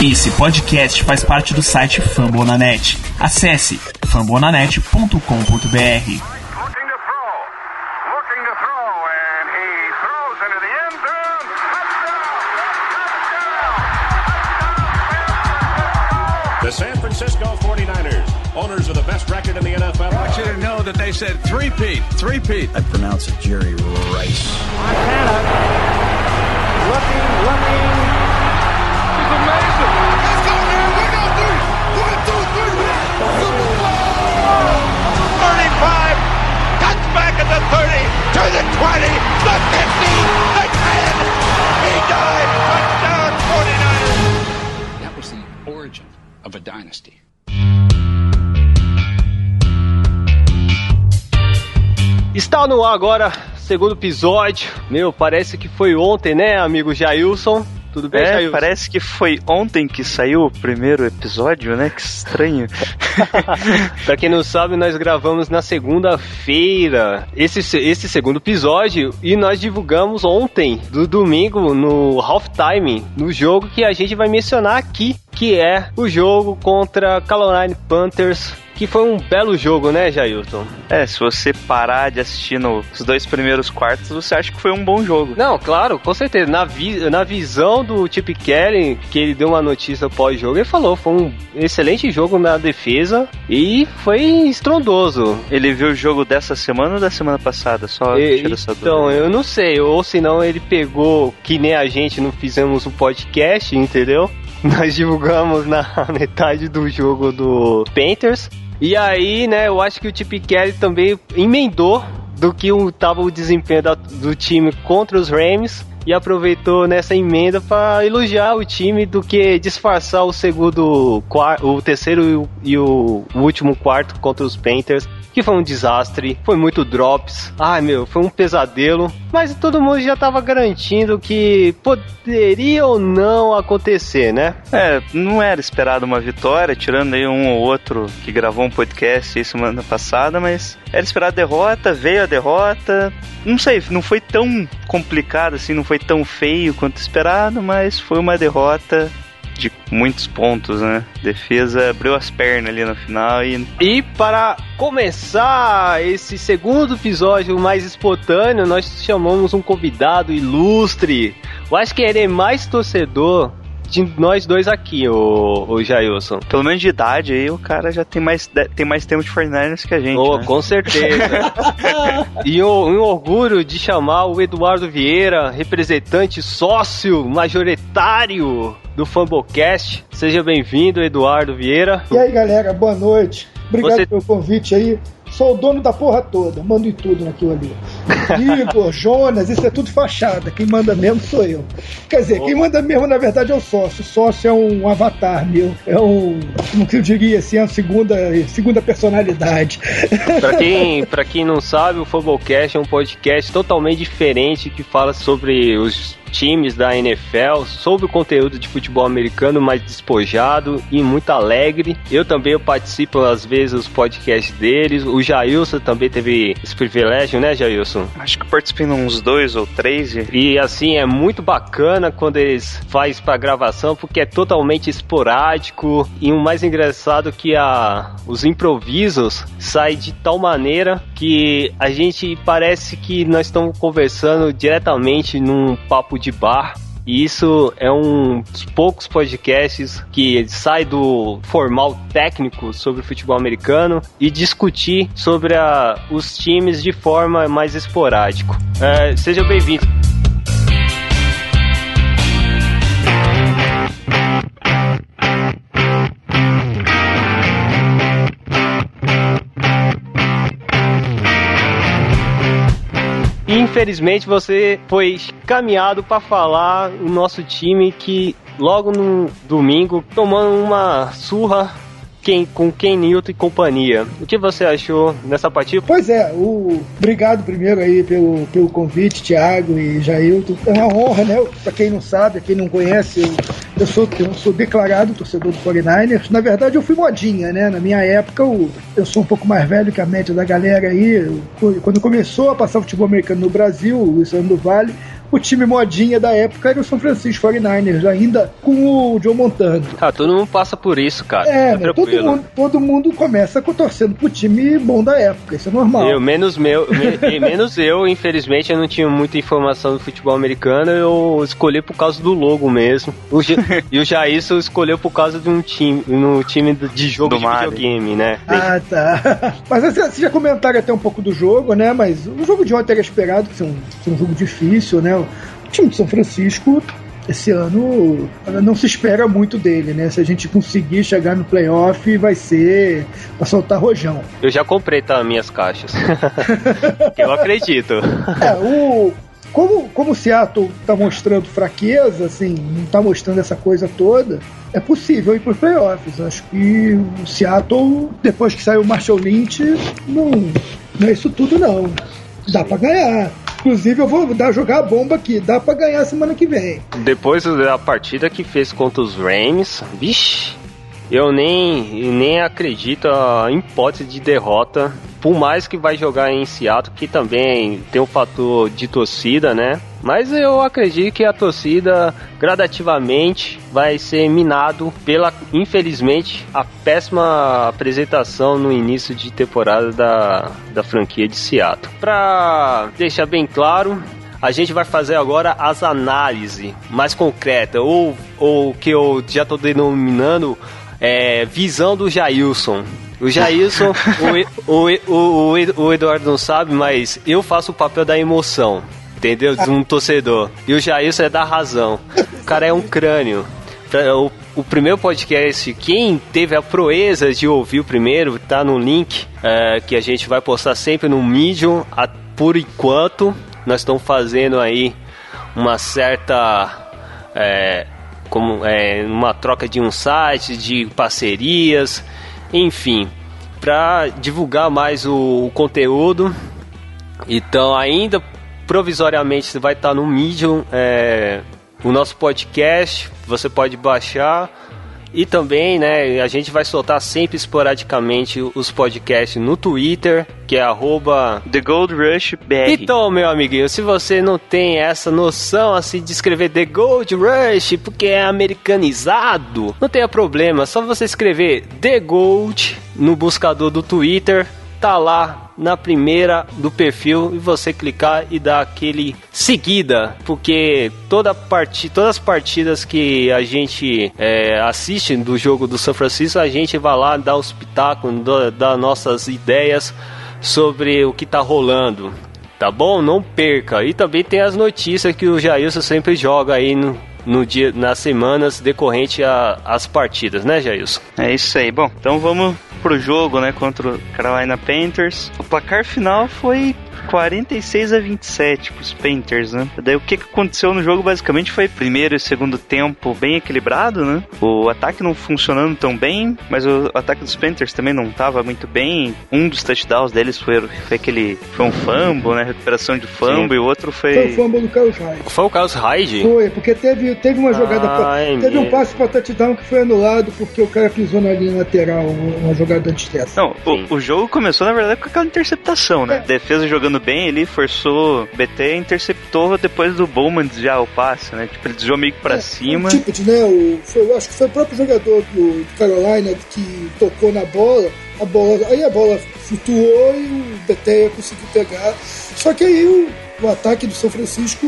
Esse podcast faz parte do site Fambonanet. Acesse fambonanet.com.br. The San Francisco 49ers, owners of the best record in the NFL. I want you to know that they said three-peat, three-peat. I pronounce it Jerry Rice. Montana looking, looking. Está no ar agora, segundo episódio. Meu, parece que foi ontem, né, amigo Jailson? Tudo bem, É, parece que foi ontem que saiu o primeiro episódio, né? Que estranho. pra quem não sabe, nós gravamos na segunda-feira esse, se- esse segundo episódio e nós divulgamos ontem, do domingo, no halftime, no jogo que a gente vai mencionar aqui, que é o jogo contra Carolina Panthers. Que foi um belo jogo, né, Jailson? É, se você parar de assistir no- os dois primeiros quartos, você acha que foi um bom jogo. Não, claro, com certeza. Na, vi- na visão do Chip Kelly, que ele deu uma notícia pós-jogo, ele falou: foi um excelente jogo na defesa e foi estrondoso. Ele viu o jogo dessa semana ou da semana passada? Só E- tira essa então, eu não sei, ou senão ele pegou, que nem a gente não fizemos um podcast, entendeu? Nós divulgamos na metade do jogo do Panthers. E aí, né, eu acho que o Chip Kelly também emendou do que o, tava o desempenho da- do time contra os Rams e aproveitou nessa emenda para elogiar o time do que disfarçar o segundo, o terceiro e o, e o último quarto contra os Panthers. Que foi um desastre, foi muito drops. Ai meu, foi um pesadelo. Mas todo mundo já tava garantindo que poderia ou não acontecer, né? É, não era esperado uma vitória, tirando aí um ou outro que gravou um podcast semana passada, mas era esperado a derrota, veio a derrota. Não sei, não foi tão complicado assim, não foi tão feio quanto esperado, mas foi uma derrota de muitos pontos, né? Defesa abriu as pernas ali no final e E para começar esse segundo episódio mais espontâneo, nós chamamos um convidado ilustre. Eu acho que ele é mais torcedor de nós dois aqui, o, o Jailson. pelo menos de idade aí o cara já tem mais, tem mais tempo de 49ers que a gente, Oh, né? Com certeza. e um, um orgulho de chamar o Eduardo Vieira, representante sócio majoritário do Fumblecast. Seja bem-vindo, Eduardo Vieira. E aí, galera, boa noite. Obrigado Você- pelo convite aí. Sou o dono da porra toda, mando em tudo naquilo ali. Igor, Jonas, isso é tudo fachada. Quem manda mesmo sou eu. Quer dizer, quem manda mesmo, na verdade, é o sócio. O sócio é um avatar meu. É um, como que eu diria assim, a segunda, segunda personalidade. Pra quem, pra quem não sabe, o Fumblecast é um podcast totalmente diferente que fala sobre os times da NFL, sobre o conteúdo de futebol americano mais despojado e muito alegre. Eu também eu participo às vezes dos podcasts deles. O Jailson também teve esse privilégio, né, Jailson? Acho que participei de uns dois ou três e E assim, é muito bacana quando eles fazem pra gravação, porque é totalmente esporádico. E o mais engraçado é que a, os improvisos saem de tal maneira que a gente parece que nós estamos conversando diretamente num papo de bar. E isso é um dos poucos podcasts que sai do formal técnico sobre o futebol americano e discutir sobre a- os times de forma mais esporádico. É, seja bem-vindo. Infelizmente você foi caminhado para falar o nosso time que logo no domingo tomando uma surra quem, com Ken Newton e companhia. O que você achou nessa partida? Pois é, o... obrigado primeiro aí pelo, pelo convite, Thiago e Jailton. É uma honra, né? Pra quem não sabe, quem não conhece, eu, eu, sou, eu sou declarado torcedor do 49ers. Na verdade, eu fui modinha, né? Na minha época, eu, eu sou um pouco mais velho que a média da galera aí. Eu- quando começou a passar futebol americano no Brasil, o Luciano do Vale, o time modinha da época era o São Francisco 49ers, ainda com o Joe Montana. Ah, todo mundo passa por isso, cara. É, Tá né, todo, mundo, todo mundo começa com- torcendo pro time bom da época, isso é normal. Eu, menos meu, me- menos eu, infelizmente, eu não tinha muita informação do futebol americano, eu escolhi por causa do logo mesmo. O e o Jairson escolheu por causa de um time, no time de jogo Do de Mario. videogame, né? Ah, tá. Mas assim, vocês já comentaram até um pouco do jogo, né? Mas o jogo de ontem era esperado, que ser um, ser um jogo difícil, né? O time de São Francisco, esse ano, não se espera muito dele, né? Se a gente conseguir chegar no playoff, vai ser pra soltar rojão. Eu já comprei tá, minhas caixas. eu acredito. É, o. Como, como o Seattle tá mostrando fraqueza, assim, não tá mostrando essa coisa toda, é possível ir para os playoffs. Acho que o Seattle, depois que saiu o Marshall Lynch, não, não é isso tudo, não. Dá para ganhar. Inclusive, eu vou dar, jogar a bomba aqui. Dá para ganhar semana que vem. Depois da partida que fez contra os Rams, vixe, eu nem, nem acredito em hipótese de derrota. Por mais que vai jogar em Seattle, que também tem um fator de torcida, né? Mas eu acredito que a torcida gradativamente vai ser minado pela, infelizmente, a péssima apresentação no início de temporada da, da franquia de Seattle. Pra deixar bem claro, a gente vai fazer agora as análises mais concretas, ou ou que eu já estou denominando é, visão do Jailson. O Jailson, o, o, o, o, Eduardo não sabe, mas eu faço o papel da emoção, entendeu? De um torcedor. E o Jailson é da razão. O cara é um crânio. O, o primeiro podcast, quem teve a proeza de ouvir o primeiro, tá no link é, que a gente vai postar sempre no Medium. A- por enquanto, nós estamos fazendo aí uma certa. é, como é, uma troca de um site, de parcerias, enfim, para divulgar mais o, o conteúdo. Então, ainda provisoriamente vai estar no Medium é, o nosso podcast. Você pode baixar. E também, né, a gente vai soltar sempre esporadicamente os podcasts no Twitter, que é arroba The Gold Rush BR. então, meu amiguinho, se você não tem essa noção assim de escrever The Gold Rush porque é americanizado, não tenha problema, só você escrever The Gold no buscador do Twitter, tá lá na primeira do perfil e você clicar e dar aquele seguida, porque toda partida, todas as partidas que a gente é, assiste do jogo do São Francisco, a gente vai lá dar os pitacos, dar nossas ideias sobre o que tá rolando. Tá bom? Não perca. E também tem as notícias que o Jailson sempre joga aí no, no dia, nas semanas decorrente às partidas, né, Jailson? É isso aí. Bom, então vamos pro jogo, né, contra o Carolina Panthers. O placar final foi 46 a 27 pros Panthers, né? Daí o que aconteceu no jogo basicamente foi primeiro e segundo tempo bem equilibrado, né? O ataque não funcionando tão bem, mas o ataque dos Panthers também não tava muito bem. Um dos touchdowns deles foi, foi aquele foi um fumble, né? Recuperação de fumble Sim. e o outro Foi foi o fumble do Carlos Hyde. Foi o Carlos Hyde? Foi, porque teve, teve uma jogada. pra- teve um passe para touchdown que foi anulado porque o cara pisou na linha lateral, uma jogada antes dessa. Não, o, o jogo começou, na verdade, com aquela interceptação, né? É. Defesa jogando bem ali, forçou BT, interceptou depois do Bowman desviar o passe, né? Tipo, ele desviou meio que pra É, cima. O Tippett, né? O, foi, acho que foi o próprio jogador do, do Carolina que tocou na bola. A bola. Aí a bola flutuou e o Beteia conseguiu pegar. Só que aí o, o ataque do São Francisco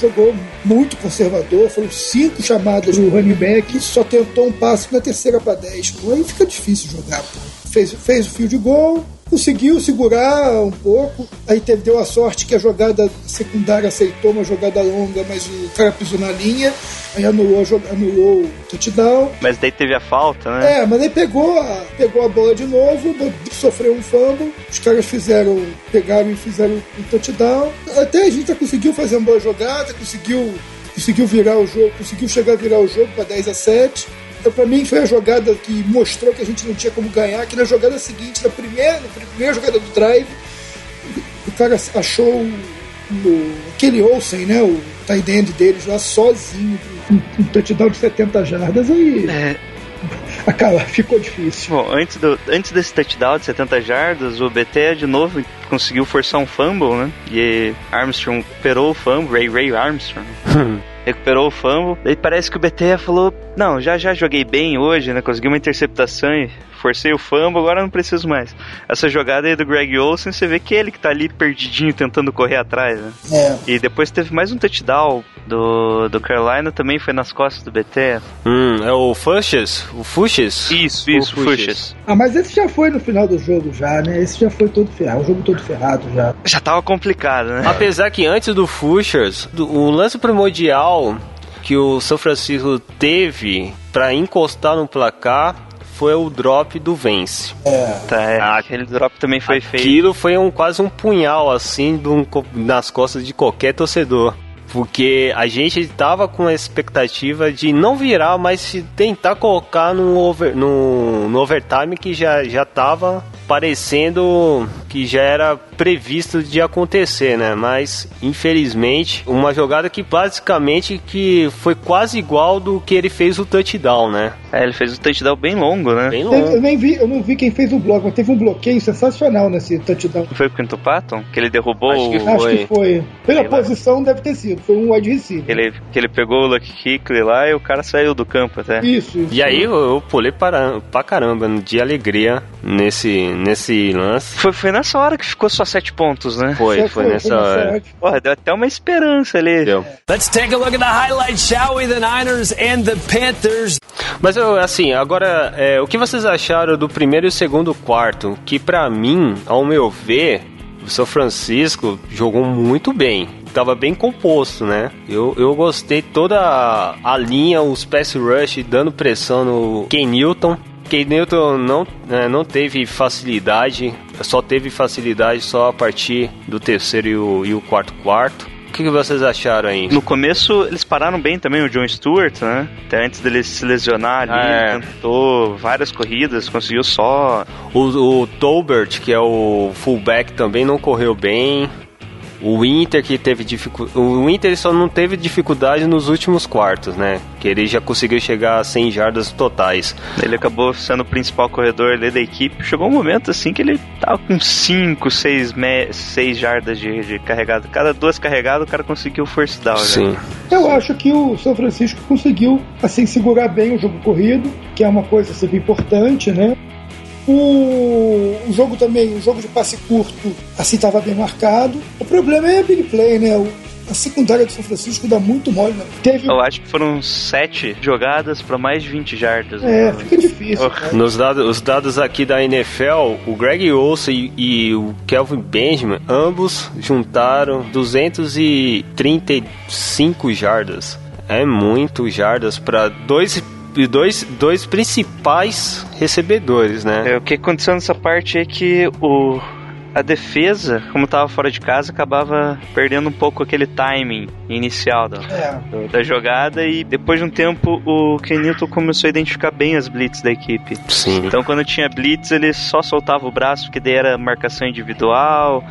jogou muito conservador. Foram cinco chamadas do running back, só tentou um passe na terceira para 10. Aí fica difícil jogar. Pô. Fez, fez o field goal, conseguiu segurar um pouco. Aí teve, deu a sorte que a jogada secundária aceitou uma jogada longa, mas o cara pisou na linha. Aí anulou, anulou o touchdown. Mas daí teve a falta, né? É, mas aí pegou a, pegou a bola de novo, sofreu um fumble, os caras fizeram, pegaram e fizeram um touchdown. Até a gente conseguiu fazer uma boa jogada, conseguiu, conseguiu virar o jogo, conseguiu chegar a virar o jogo para 10 a 7. Então, pra mim foi a jogada que mostrou que a gente não tinha como ganhar, que na jogada seguinte, na primeira, na primeira jogada do drive, o cara achou o- aquele Olsen, né, o tight end deles lá sozinho, um, um touchdown de 70 jardas aí. É, Acaba, ficou difícil. Bom, antes, do, antes desse touchdown de 70 jardas, o BT de novo conseguiu forçar um fumble, né? E Armstrong recuperou o fumble, Ray Ray Armstrong. recuperou o fumble. Daí parece que o BT falou: Não, já já joguei bem hoje, né? Consegui uma interceptação e forcei o fumble, agora não preciso mais. Essa jogada aí do Greg Olsen, você vê que ele que tá ali perdidinho tentando correr atrás, né? É. E depois teve mais um touchdown do, do Carolina, também foi nas costas do BT. Hum, é o Fuchs? O Fuchs? Isso, isso, O Fuchs. Ah, mas esse já foi no final do jogo já, né? Esse já foi todo ferrado, o jogo todo ferrado já. Já tava complicado, né? Apesar que antes do Fuchs, do- o lance primordial que o São Francisco teve pra encostar no placar foi o drop do Vence. Tá, é, aquele drop também foi feito. Aquilo foi um, quase um punhal assim de um nas costas de qualquer torcedor. Porque a gente tava com a expectativa de não virar, mas se tentar colocar no, over, no, no overtime que já, já tava parecendo que já era previsto de acontecer, né? Mas infelizmente, uma jogada que basicamente que foi quase igual do que ele fez o touchdown, né? É, ele fez um touchdown bem longo, né? Bem Eu, eu longo. nem vi, eu não vi quem fez o bloco, mas teve um bloqueio sensacional nesse touchdown. Foi o Quinto Patton? Que ele derrubou Acho que o... Acho Foi. que foi. Pela Sei lá. posição deve ter sido, foi um wide receiver. Que ele, que ele pegou o Lucky Kickley lá e o cara saiu do campo até. Isso, isso. E aí eu, eu pulei para, pra caramba de alegria nesse, nesse lance. Foi, foi nessa hora que ficou só sete pontos, né? Foi, Foi, foi, nessa foi hora. hora. Porra, deu até uma esperança ali. Deu. Let's take a look at the highlights, shall we? The Niners and the Panthers. Mas eu, assim, agora, é, o que vocês acharam do primeiro e segundo quarto? Que pra mim, ao meu ver, o São Francisco jogou muito bem. Tava bem composto, né? Eu, eu gostei toda a, a linha, os pass rush dando pressão no Ken Newton. Ken Newton não, é, não teve facilidade, só teve facilidade só a partir do terceiro e o, e o quarto quarto. O que, que vocês acharam aí? No começo, eles pararam bem também, o John Stewart, né? Até antes dele se lesionar ali, É. ele tentou várias corridas, conseguiu só. O, o Tolbert, que é o fullback, também não correu bem. O Inter que teve dificuldade. O Inter só não teve dificuldade nos últimos quartos, né? Que ele já conseguiu chegar a 100 jardas totais. Ele acabou sendo o principal corredor ali da equipe. Chegou um momento assim que ele tava com 5, 6 seis jardas de, de carregado. Cada duas carregadas o cara conseguiu force down. né? Eu acho que o São Francisco conseguiu assim segurar bem o jogo corrido, que é uma coisa sempre importante, né? O, o jogo também, o jogo de passe curto, assim estava bem marcado. O problema é a big play, né? O, a secundária do São Francisco dá muito mole, né? Teve, Eu acho que foram sete jogadas para mais de 20 jardas. é, né? fica difícil. Oh. Né? Nos dados, os dados aqui da NFL, o Greg Olsen e, e o Kelvin Benjamin, ambos juntaram 235 jardas. É muito jardas para dois, dois, dois principais recebedores, né? É, o que aconteceu nessa parte é que o, a defesa, como tava fora de casa, acabava perdendo um pouco aquele timing inicial da, É. da jogada e depois de um tempo o Kenilton começou a identificar bem as blitz da equipe. Sim. Então quando tinha blitz ele só soltava o braço porque daí era marcação individual,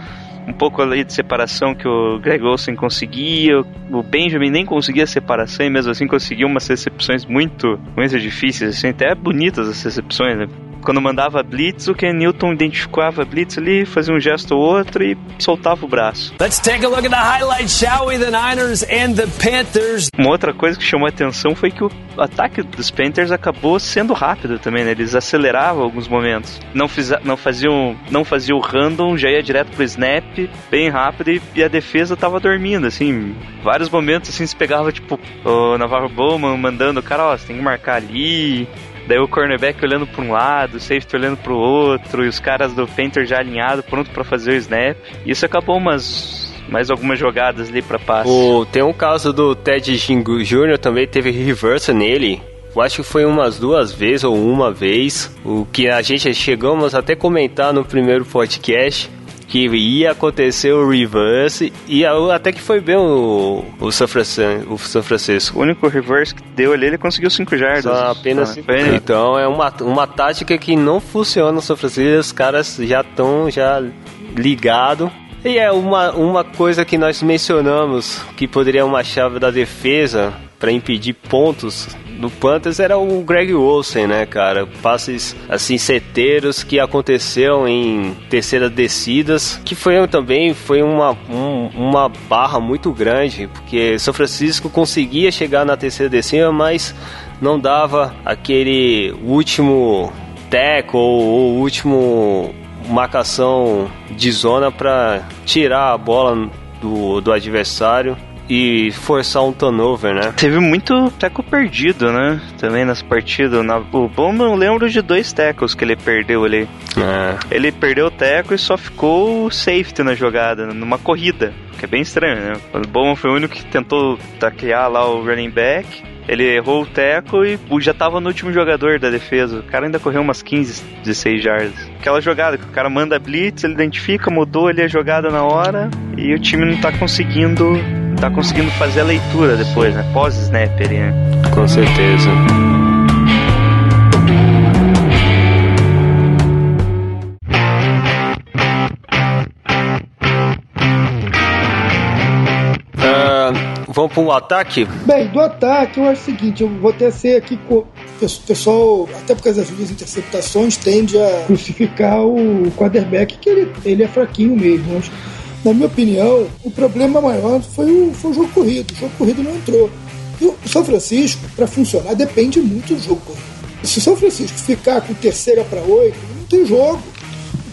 um pouco ali de separação que o Greg Olsen conseguia, o Benjamin nem conseguia separação e mesmo assim conseguiu umas recepções muito, muito difíceis, assim, até bonitas as recepções, né? Quando mandava blitz, o Ken Newton identificava a blitz ali, fazia um gesto ou outro e soltava o braço. Let's take a look at the highlights, shall we? The Niners and the Panthers. Uma outra coisa que chamou a atenção foi que o ataque dos Panthers acabou sendo rápido também, né? Eles aceleravam alguns momentos. Não, fiz, não, faziam, não faziam o random, já ia direto pro snap, bem rápido, e, e a defesa tava dormindo, assim. Vários momentos, assim, se pegava, tipo, o Navarro Bowman mandando o cara, ó, você tem que marcar ali. Daí o cornerback olhando para um lado, o safety olhando para o outro, e os caras do Panthers já alinhados, pronto para fazer o snap. Isso acabou umas mais algumas jogadas ali para passe. O, tem um caso do Ted Jingu Jr. também, teve reversa nele. Eu acho que foi umas duas vezes ou uma vez. O que a gente chegamos até comentar no primeiro podcast. Que ia acontecer o reverse e até que foi bem o, o, São, Francisco, o Francisco. O único reverse que deu ali, ele conseguiu 5 jardas. Só apenas Ah, cinco. foi- Então é uma, uma tática que não funciona no São Francisco. Os caras já estão já ligado. E é uma, uma coisa que nós mencionamos que poderia uma chave da defesa para impedir pontos do Panthers era o Greg Olsen, né, cara? Passes assim certeiros que aconteceu em terceiras descidas, que foi também foi uma, um, uma barra muito grande, porque São Francisco conseguia chegar na terceira descida, mas não dava aquele último teco ou, ou último marcação de zona para tirar a bola do, do adversário e forçar um turnover, né? Teve muito teco perdido, né? Também nas partidas. Na, o bom eu lembro de dois tecos que ele perdeu ali. É. Ele perdeu o teco e só ficou safety na jogada, numa corrida. Que é bem estranho, né? O Bowman foi o único que tentou taquear lá o running back. Ele errou o teco e já tava no último jogador da defesa. O cara ainda correu umas 15, 16 jardas. Aquela jogada que o cara manda blitz, ele identifica, mudou ali a jogada na hora e o time não tá conseguindo tá conseguindo fazer a leitura depois, né? Pós-snap ali, né? Com certeza. Uh, vamos para o ataque? Bem, do ataque eu acho o seguinte, eu vou até ser aqui com o pessoal, até por causa das duas interceptações, tende a crucificar o quarterback, que ele, ele é fraquinho mesmo. Acho na minha opinião, o problema maior foi o, foi o jogo corrido. O jogo corrido não entrou. E o São Francisco, para funcionar, depende muito do jogo corrido. Se o São Francisco ficar com terceira para oito, não tem jogo.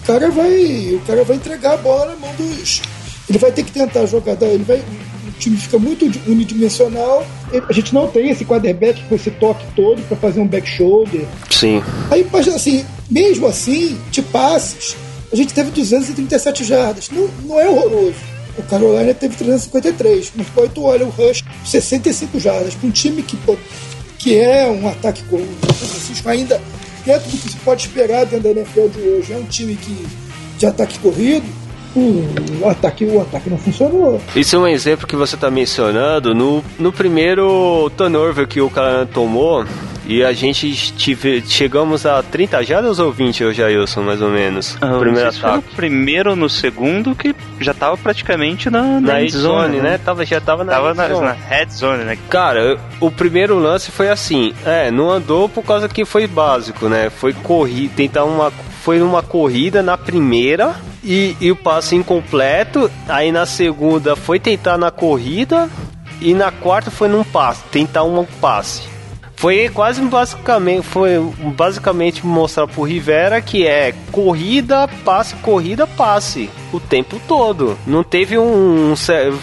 O cara vai, o cara vai entregar a bola na mão dos. Ele vai ter que tentar jogar. Ele vai, o time fica muito unidimensional. A gente não tem esse quarterback com esse toque todo para fazer um back shoulder. Sim. Aí, assim, mesmo assim, de passes, a gente teve 237 jardas. Não, não é horroroso. O Carolina teve 353. Mas pô, tu olha o Rush, 65 jardas. Para um time que, pô, que é um ataque com o Francisco ainda dentro do que se pode esperar dentro da NFL de hoje, é um time que, de ataque corrido, o ataque, o ataque não funcionou. Isso é um exemplo que você está mencionando. No, no primeiro turnover que o cara tomou, e a gente tive, chegamos a 30 jardas ou 20, eu Jailson, mais ou menos? Ah, primeiro ataque. Foi no primeiro ou no segundo que já tava praticamente na, na, na zone, zone, né? Tava, já tava na, tava na, na head zone, né? Cara, o primeiro lance foi assim, é, não andou por causa que foi básico, né? Foi correr, tentar uma foi numa corrida na primeira e, e o passe incompleto. Aí na segunda foi tentar na corrida e na quarta foi num passe, tentar um passe. Foi quase basicamente, foi basicamente mostrar pro Rivera que é corrida, passe, corrida, passe o tempo todo. Não teve um,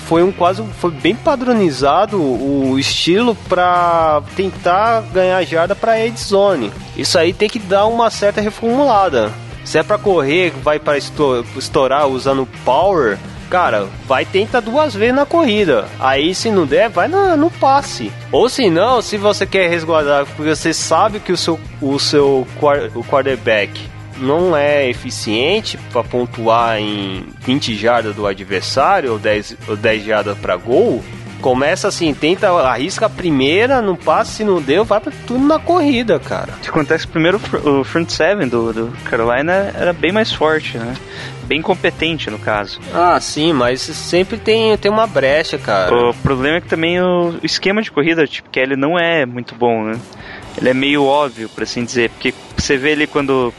foi um quase foi bem padronizado o estilo para tentar ganhar jarda para Ed Zone. Isso aí tem que dar uma certa reformulada. Se é para correr, vai para estourar usando power, cara, vai tentar duas vezes na corrida. Aí se não der, vai no, no passe. Ou se não, se você quer resguardar, porque você sabe que o seu, o seu o quarterback não é eficiente para pontuar em 20 jardas do adversário ou 10, ou 10 jardas para gol, Começa assim, tenta, arrisca a primeira, não passa, se não deu, vai pra tudo na corrida, cara. O que acontece primeiro, o front seven do, do Carolina era bem mais forte, né? Bem competente, no caso. Ah, sim, mas sempre tem, tem uma brecha, cara. O problema é que também o, esquema de corrida, tipo, que ele não é muito bom, né? Ele é meio óbvio, por assim dizer, porque você vê ele quando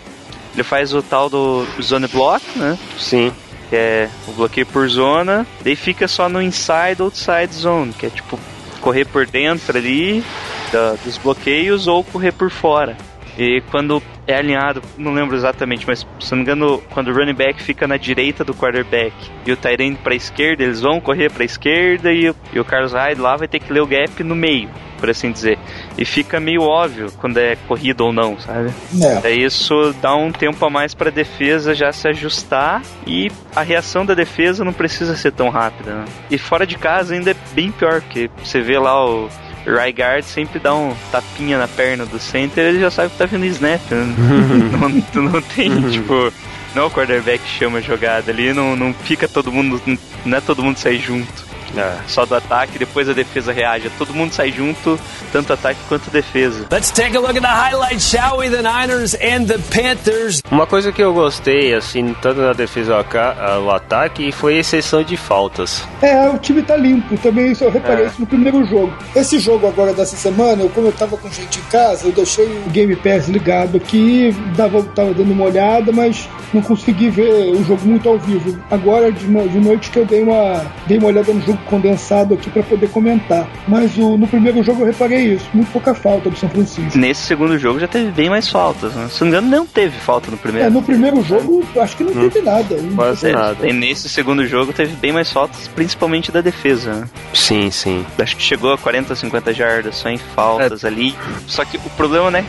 ele faz o tal do zone block, né? Sim que é o bloqueio por zona, daí fica só no inside outside zone, que é tipo correr por dentro ali da, dos bloqueios ou correr por fora. E quando é alinhado, não lembro exatamente, mas se não me engano, quando o running back fica na direita do quarterback e o tight end para esquerda, eles vão correr para esquerda e, e, o Carlos Hyde lá vai ter que ler o gap no meio, por assim dizer. E fica meio óbvio quando é corrida ou não, sabe? É. isso dá um tempo a mais para a defesa já se ajustar e a reação da defesa não precisa ser tão rápida. Né? E fora de casa ainda é bem pior, porque você vê lá o Rygaard sempre dá um tapinha na perna do center, ele já sabe que tá vindo snap. Né? não, não tem, tipo, não é o quarterback chama a jogada ali, não, não fica todo mundo, não é todo mundo sair junto. É. Só do ataque, depois a defesa reage. Todo mundo sai junto, tanto ataque quanto defesa. Let's take a look at the highlights, shall we? The Niners and the Panthers. Uma coisa que eu gostei, assim, tanto na defesa o ataque, foi a exceção de faltas. É, o time tá limpo. Também isso eu reparei é. isso no primeiro jogo. Esse jogo agora dessa semana, eu, como eu tava com gente em casa, eu deixei o Game Pass ligado aqui, dava, tava dando uma olhada, mas não consegui ver o jogo muito ao vivo. Agora, de, de noite, que eu dei uma, dei uma olhada no jogo condensado aqui para poder comentar. Mas o, no primeiro jogo eu reparei isso, muito pouca falta do São Francisco. Nesse segundo jogo já teve bem mais faltas, né? Se não me engano, não teve falta no primeiro. É, no primeiro jogo acho que não hum. teve nada. Quase é, nada. E nesse segundo jogo teve bem mais faltas, principalmente da defesa, né? Sim, sim. Acho que chegou a 40, 50 jardas só em faltas é. ali. Só que o problema, né?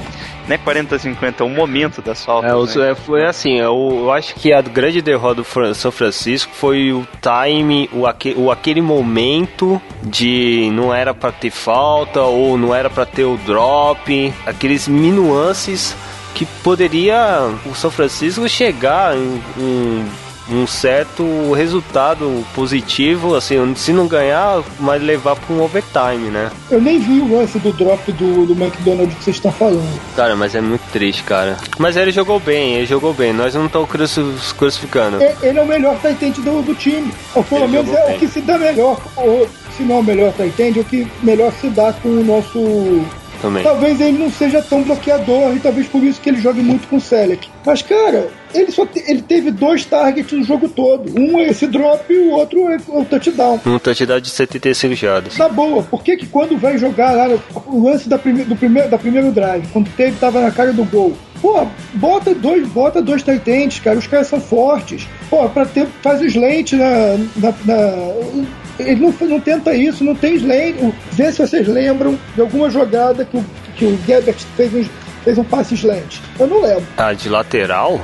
Não é 40, 50, é o momento das faltas. É, né? é, foi assim, eu, eu, acho que a grande derrota do São Francisco foi o time, o, aque, o aquele momento de não era para ter falta ou não era para ter o drop, aqueles minuances que poderia o São Francisco chegar em, em um certo resultado positivo, assim, se não ganhar, mas levar para um overtime, né? Eu nem vi o lance do drop do, do McDonald's que vocês estão falando. Cara, mas é muito triste, cara. Mas ele jogou bem, ele jogou bem. Nós não estamos crucificando. É, ele é o melhor tight do, do time. Ou pelo ele menos é bem. o que se dá melhor. Ou, se não é o melhor tight é o que melhor se dá com o nosso também. Talvez ele não seja tão bloqueador e talvez por isso que ele jogue muito com o Selec. Mas, cara, ele só te, ele teve dois targets no jogo todo. Um é esse drop e o outro é o touchdown. Um touchdown de 75 jardas. Tá boa. Por que que quando vai jogar lá o lance da, prime, do primeiro, da primeiro drive, quando teve, tava na cara do gol, Pô, bota dois, bota dois titentes, cara. Os caras são fortes. Pô, pra ter, faz o slant na, na, na ele não, não tenta isso, não tem slant. Vê se vocês lembram de alguma jogada que o, que o Gebert fez um, fez um passe slant. Eu não lembro. Ah, de lateral?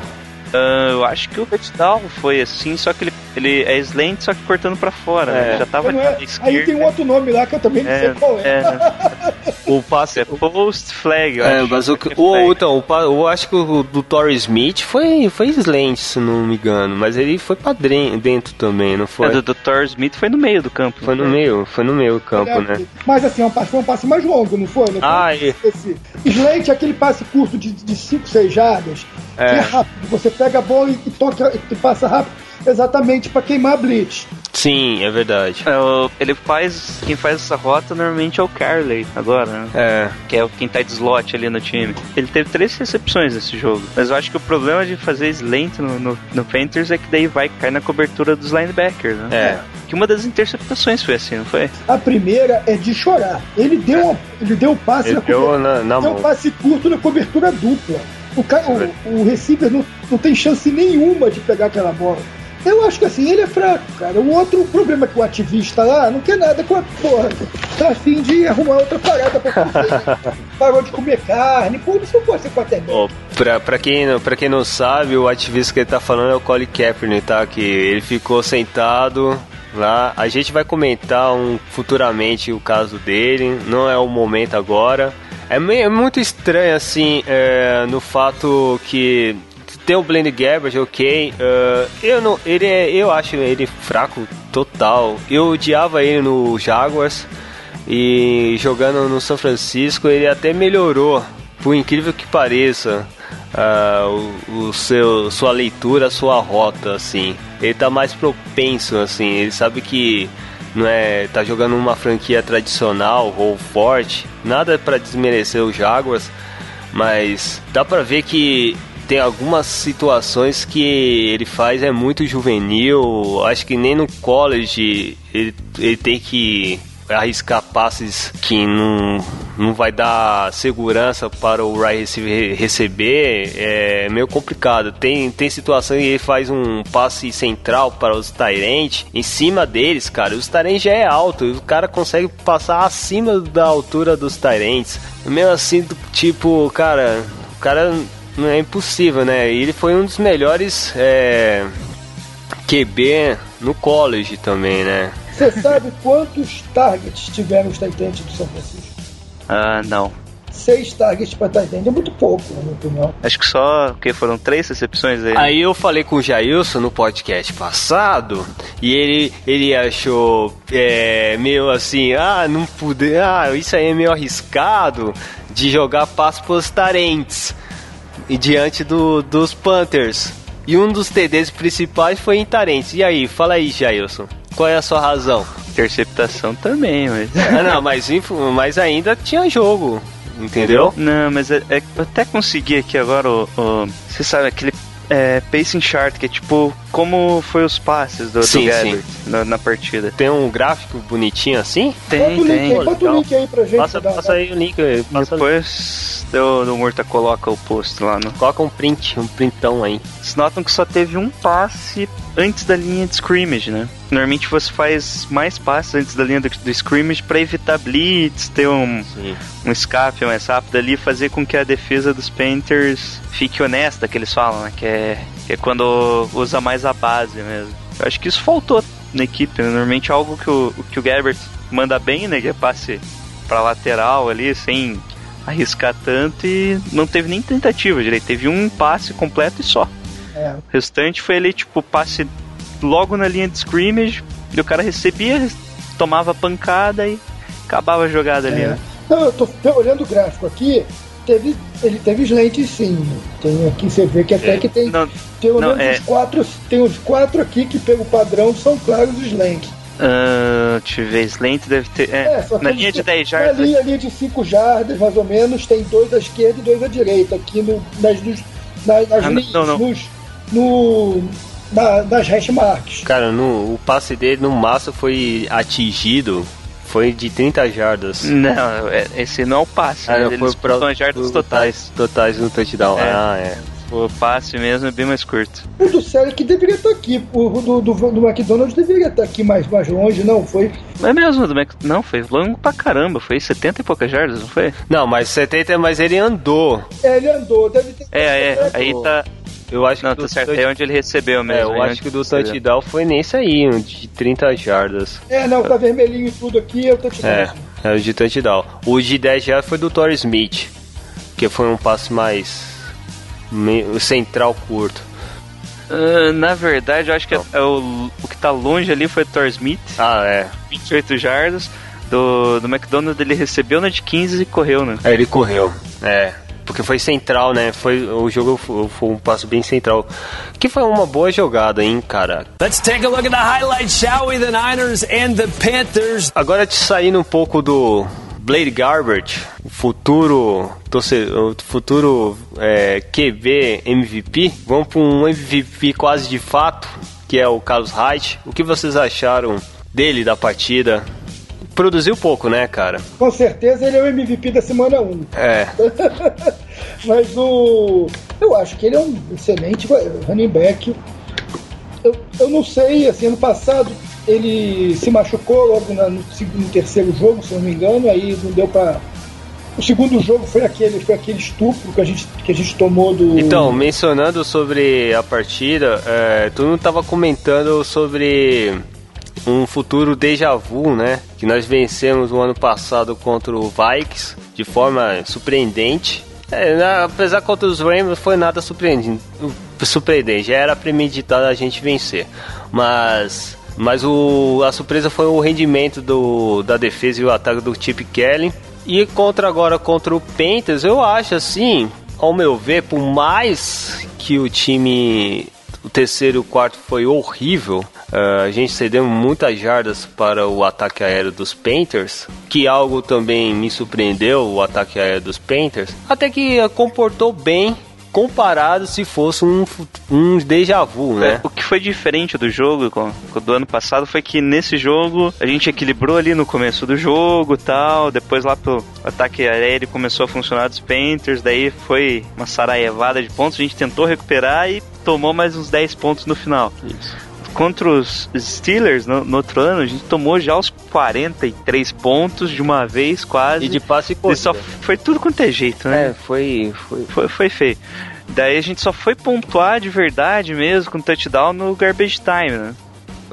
Uh, eu acho que o touchdown foi assim, só que ele, ele é slant, só que cortando pra fora. Né? É. Né? Já tava é. Aí tem um outro nome lá que eu também não é, sei qual é. é. o passe é post flag. é, mas o, o, então, o, eu acho que o do Torrey Smith foi, foi slant, se não me engano, mas ele foi pra dentro também, não foi? É, do, do Torrey Smith foi no meio do campo. Foi no foi? meio, foi no meio do campo, né? Mas assim, um passe, foi um passe mais longo, não foi? Não ah, e... Slant é aquele passe curto de 5, 6 jardas, é. que é rápido. Você pega a bola e, e toca e passa rápido exatamente para queimar a blitz. Sim, é verdade. É, ele faz. Quem faz essa rota normalmente é o Carley agora, né? É. Que é quem tá de slot ali no time. Ele teve três recepções nesse jogo. Mas eu acho que o problema de fazer slant no, no, no Panthers é que daí vai cair na cobertura dos linebackers, né? É. Que uma das interceptações foi assim, não foi? A primeira é de chorar. Ele deu, uma, ele deu um passe ele na deu cobertura. Na, na deu um passe curto na cobertura dupla. O, o, o receiver não, não tem chance nenhuma de pegar aquela bola. Eu acho que assim, ele é fraco, cara. O outro problema é que o ativista lá não quer nada com a porra. Tá afim de arrumar outra parada pra fazer. Parou de comer carne. Pô, isso não pode ser quarterback. Oh, pra, pra, quem, pra quem não sabe, o ativista que ele tá falando é o Colin Kaepernick, tá? Que ele ficou sentado lá. A gente vai comentar um, futuramente o caso dele. Não é o momento agora. É, meio, é muito estranho, assim, é, no fato que tem o Blaine Gabbert, ok. Uh, eu não, ele é, eu acho ele fraco total. Eu odiava ele no Jaguars e jogando no São Francisco ele até melhorou, por incrível que pareça. Uh, o, o, seu sua leitura, sua rota, assim. Ele tá mais propenso, assim. Ele sabe que não é tá jogando uma franquia tradicional ou forte. Nada para desmerecer o Jaguars, mas dá para ver que tem algumas situações que ele faz é muito juvenil. Acho que nem no college ele, ele tem que arriscar passes que não, não vai dar segurança para o receiver receber é meio complicado. Tem, tem situação que ele faz um passe central para os Tyrant em cima deles, cara. Os Tyrant já é alto, o cara consegue passar acima da altura dos Tyrants. Mesmo assim, tipo, cara, o cara não é impossível, né? E ele foi um dos melhores é, QB no college também, né? Você sabe quantos targets tiveram os Titans do São Francisco? Ah, uh, não. seis targets para Tyrande é muito pouco, na minha opinião. Acho que só, que foram três recepções aí. Aí eu falei com o Jailson no podcast passado e ele, ele achou é, meio assim, ah, não pude, ah, isso aí é meio arriscado de jogar passo pros tarentes e diante do, dos Panthers. E um dos TDs principais foi em Tarentes. E aí, fala aí, Jailson. Qual é a sua razão? Interceptação também, mas. Ah, não, mas, mas ainda tinha jogo. Entendeu? Não, mas é, é- eu até consegui aqui agora o. o- você sabe, aquele é, pacing chart, que é tipo como foi os passes do, do Sim, Gabbert sim. na, na partida. Tem um gráfico bonitinho assim? Bota o link aí, bota o link aí pra gente. Passa, dar- passa aí o link. aí, Passa Depois do, do Murta coloca o post lá no. Coloca um print, um printão aí. Vocês notam que só teve um passe antes da linha de scrimmage, né? Normalmente você faz mais passes antes da linha do, do scrimmage pra evitar blitz, ter um, um escape mais rápido ali, fazer com que a defesa dos Panthers fique honesta, que eles falam, né? Que é, que é quando usa mais a base mesmo. Eu acho que isso faltou na equipe, né? Normalmente é algo que o, que o Gabbert manda bem, né? Que é passe pra lateral ali, sem arriscar tanto e não teve nem tentativa direito. Teve um passe completo e só. É. O restante foi ali, tipo, passe logo na linha de scrimmage, e o cara recebia, tomava pancada e acabava a jogada ali, É. né? Não, eu tô olhando o gráfico aqui, teve, ele teve slant sim. Tem aqui, você vê que até que tem Não, pelo não, menos é- os quatro, tem os quatro aqui que pelo padrão são claros os slant. ah, deixa eu ver, Slant deve ter. É, só que na linha de têm- 10 jardas. Na linha ali de 5 jardas, mais ou menos, tem dois à esquerda e dois à direita. Aqui no, nas, dos- na- nas Ah, linhas, não, não. nos- no, na- nas hash marks. Cara, no, o passe dele no máximo foi atingido. Foi de 30 jardas. Não, é- esse não é o passe, Ah, né? não, Eles jardas totais. Totais no touchdown. É. Ah, é. O passe mesmo é bem mais curto. O do que deveria estar aqui. O do, do, do McDonald's deveria estar aqui mais, mais longe, não foi? Mas mesmo, do Mac- não, foi longo pra caramba, foi 70 e poucas jardas, não foi? Não, mas 70, mas ele andou. É, ele andou, deve ter. É, é, aí tá. Eu acho Não, que do certo, touch- é onde ele recebeu É, mesmo. eu é acho que do touchdown foi nesse aí, um de 30 jardas. É, não, tá vermelhinho tudo aqui, eu tô te É, é o de touchdown. O de 10 jardas foi do Torrey Smith, que foi um passe mais central curto. Ah, na verdade, eu acho que é, é o, o que tá longe ali foi o Thor Smith, Ah, é. 28 jardas. Do, do McDonald's ele recebeu na de 15 e correu, né? Aí ele correu. É. Porque foi central, né? Foi, o jogo foi, um passo bem central. Que foi uma boa jogada, hein, cara? Let's take a look at the highlights, shall we? The Niners and the Panthers. Agora te saindo um pouco do Blade Garbage, o futuro, torce- o futuro é, QB MVP, vamos para um MVP quase de fato, que é o Carlos Hyde. O que vocês acharam dele, da partida? Produziu pouco, né, cara? Com certeza ele é o MVP da semana 1. É, Mas o. Eu acho que ele é um excelente running back. Eu, eu não sei, assim, ano passado ele se machucou logo na- no, no terceiro jogo, se não me engano, aí não deu pra. O segundo jogo foi aquele, foi aquele estupro que a gente, que a gente tomou do. Então, mencionando sobre a partida, é, tu não tava comentando sobre um futuro déjà vu, né? Que nós vencemos o ano passado contra o Vikings de forma surpreendente. É, apesar contra os Rams foi nada surpreendente, surpreendente, já era premeditado a gente vencer. Mas mas o, a surpresa foi o rendimento do, da defesa e o ataque do Chip Kelly. E contra agora contra o Panthers, eu acho assim, ao meu ver, por mais que o time o terceiro e o quarto foi horrível. eh, a gente cedeu muitas jardas para o ataque aéreo dos Panthers, que algo também me surpreendeu, o ataque aéreo dos Panthers. Até que eh, comportou bem comparado se fosse um, um déjà vu, né? O que foi diferente do jogo com, com o do ano passado foi que nesse jogo a gente equilibrou ali no começo do jogo e tal, depois lá pro ataque aéreo começou a funcionar dos Panthers, daí foi uma saraivada de pontos, a gente tentou recuperar e tomou mais uns 10 pontos no final. Contra os Steelers no, no outro ano, a gente tomou já os 43 pontos de uma vez quase. E de passe e E só corrida. foi tudo quanto é jeito, né? É, foi, foi, Foi, foi feio. Daí a gente só foi pontuar de verdade mesmo com touchdown no garbage time, né?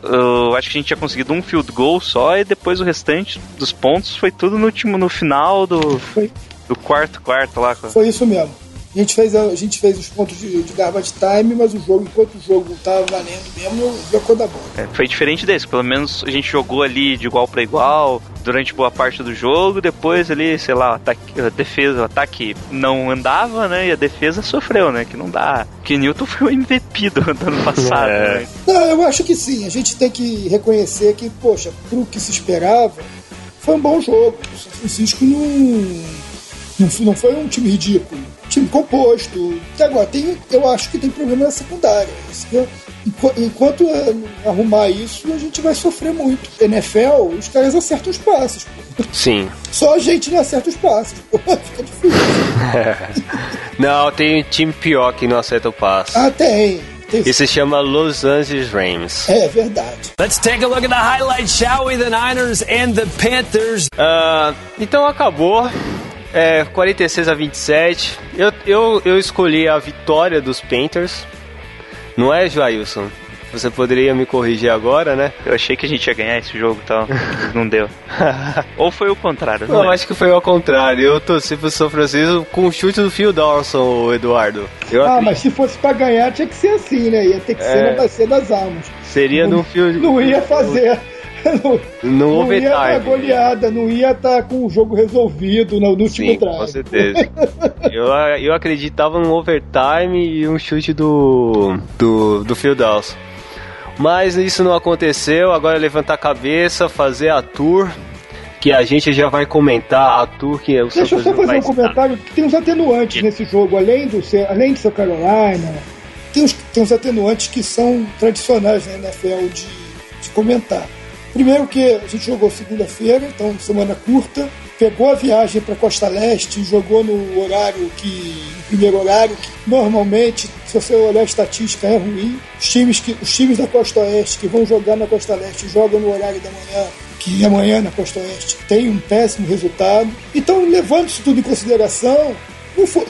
Eu acho que a gente tinha conseguido um field goal só e depois o restante dos pontos foi tudo no último no final do Foi, Do quarto quarto lá. Foi isso mesmo. A gente fez, a, a gente fez os pontos de, de garbage time, mas o jogo, enquanto o jogo tava valendo mesmo, eu vi a cor da bola. É, foi diferente desse, pelo menos a gente jogou ali de igual para igual durante boa parte do jogo, depois ali, sei lá, o ataque, a defesa, o ataque não andava, né? E a defesa sofreu, né? Que não dá. Que Newton foi o MVP do, do ano passado, É. né? Não, eu acho que sim. A gente tem que reconhecer que, poxa, pro que se esperava, foi um bom jogo. O São Francisco não, não, foi um time ridículo. Time composto. E agora, tem, eu acho que tem problema na secundária. Isso Enquanto é, arrumar isso, a gente vai sofrer muito. NFL, os caras acertam os passes. pô. Sim. Só a gente não acerta os passes. Pô. Fica difícil. Não, tem um time pior que não acerta o passe. Ah, tem. tem E se chama Los Angeles Rams. É verdade. Let's take a look at the highlights, shall we? The Niners and the Panthers. Ah, então acabou. É, 46 a 27. Eu, eu, eu escolhi a vitória dos Panthers. Não é, Joailson? Você poderia me corrigir agora, né? Eu achei que a gente ia ganhar esse jogo e tal. mas não deu. Ou foi o contrário, não Eu lembro. acho que foi ao contrário. Eu torci pro São Francisco com o chute do Phil Dawson, o Eduardo. Eu Ah, acredito- mas se fosse pra ganhar, tinha que ser assim, né? Ia ter que ser É. na bacia das almas. Seria no Phil... Não ia fazer. Não, No não ia dar overtime. goleada, não ia estar com o jogo resolvido no, no último Sim, drive. com certeza. eu, eu acreditava no overtime e um chute do, do, do Phil Dawson. Mas isso não aconteceu. Agora é levantar a cabeça, fazer a tour. Que a gente já vai comentar a tour que o Deixa eu só fazer um comentário, que tem uns atenuantes nesse jogo, além do além de ser Carolina, tem uns, tem uns atenuantes que são tradicionais na NFL de, de comentar. Primeiro que a gente jogou segunda-feira, então semana curta, pegou a viagem para Costa Leste, jogou no horário que. no primeiro horário, que normalmente, se você olhar a estatística, é ruim. Os times, que, os times da Costa Oeste que vão jogar na Costa Leste jogam no horário da manhã, que amanhã na Costa Oeste tem um péssimo resultado. Então, levando isso tudo em consideração, foi-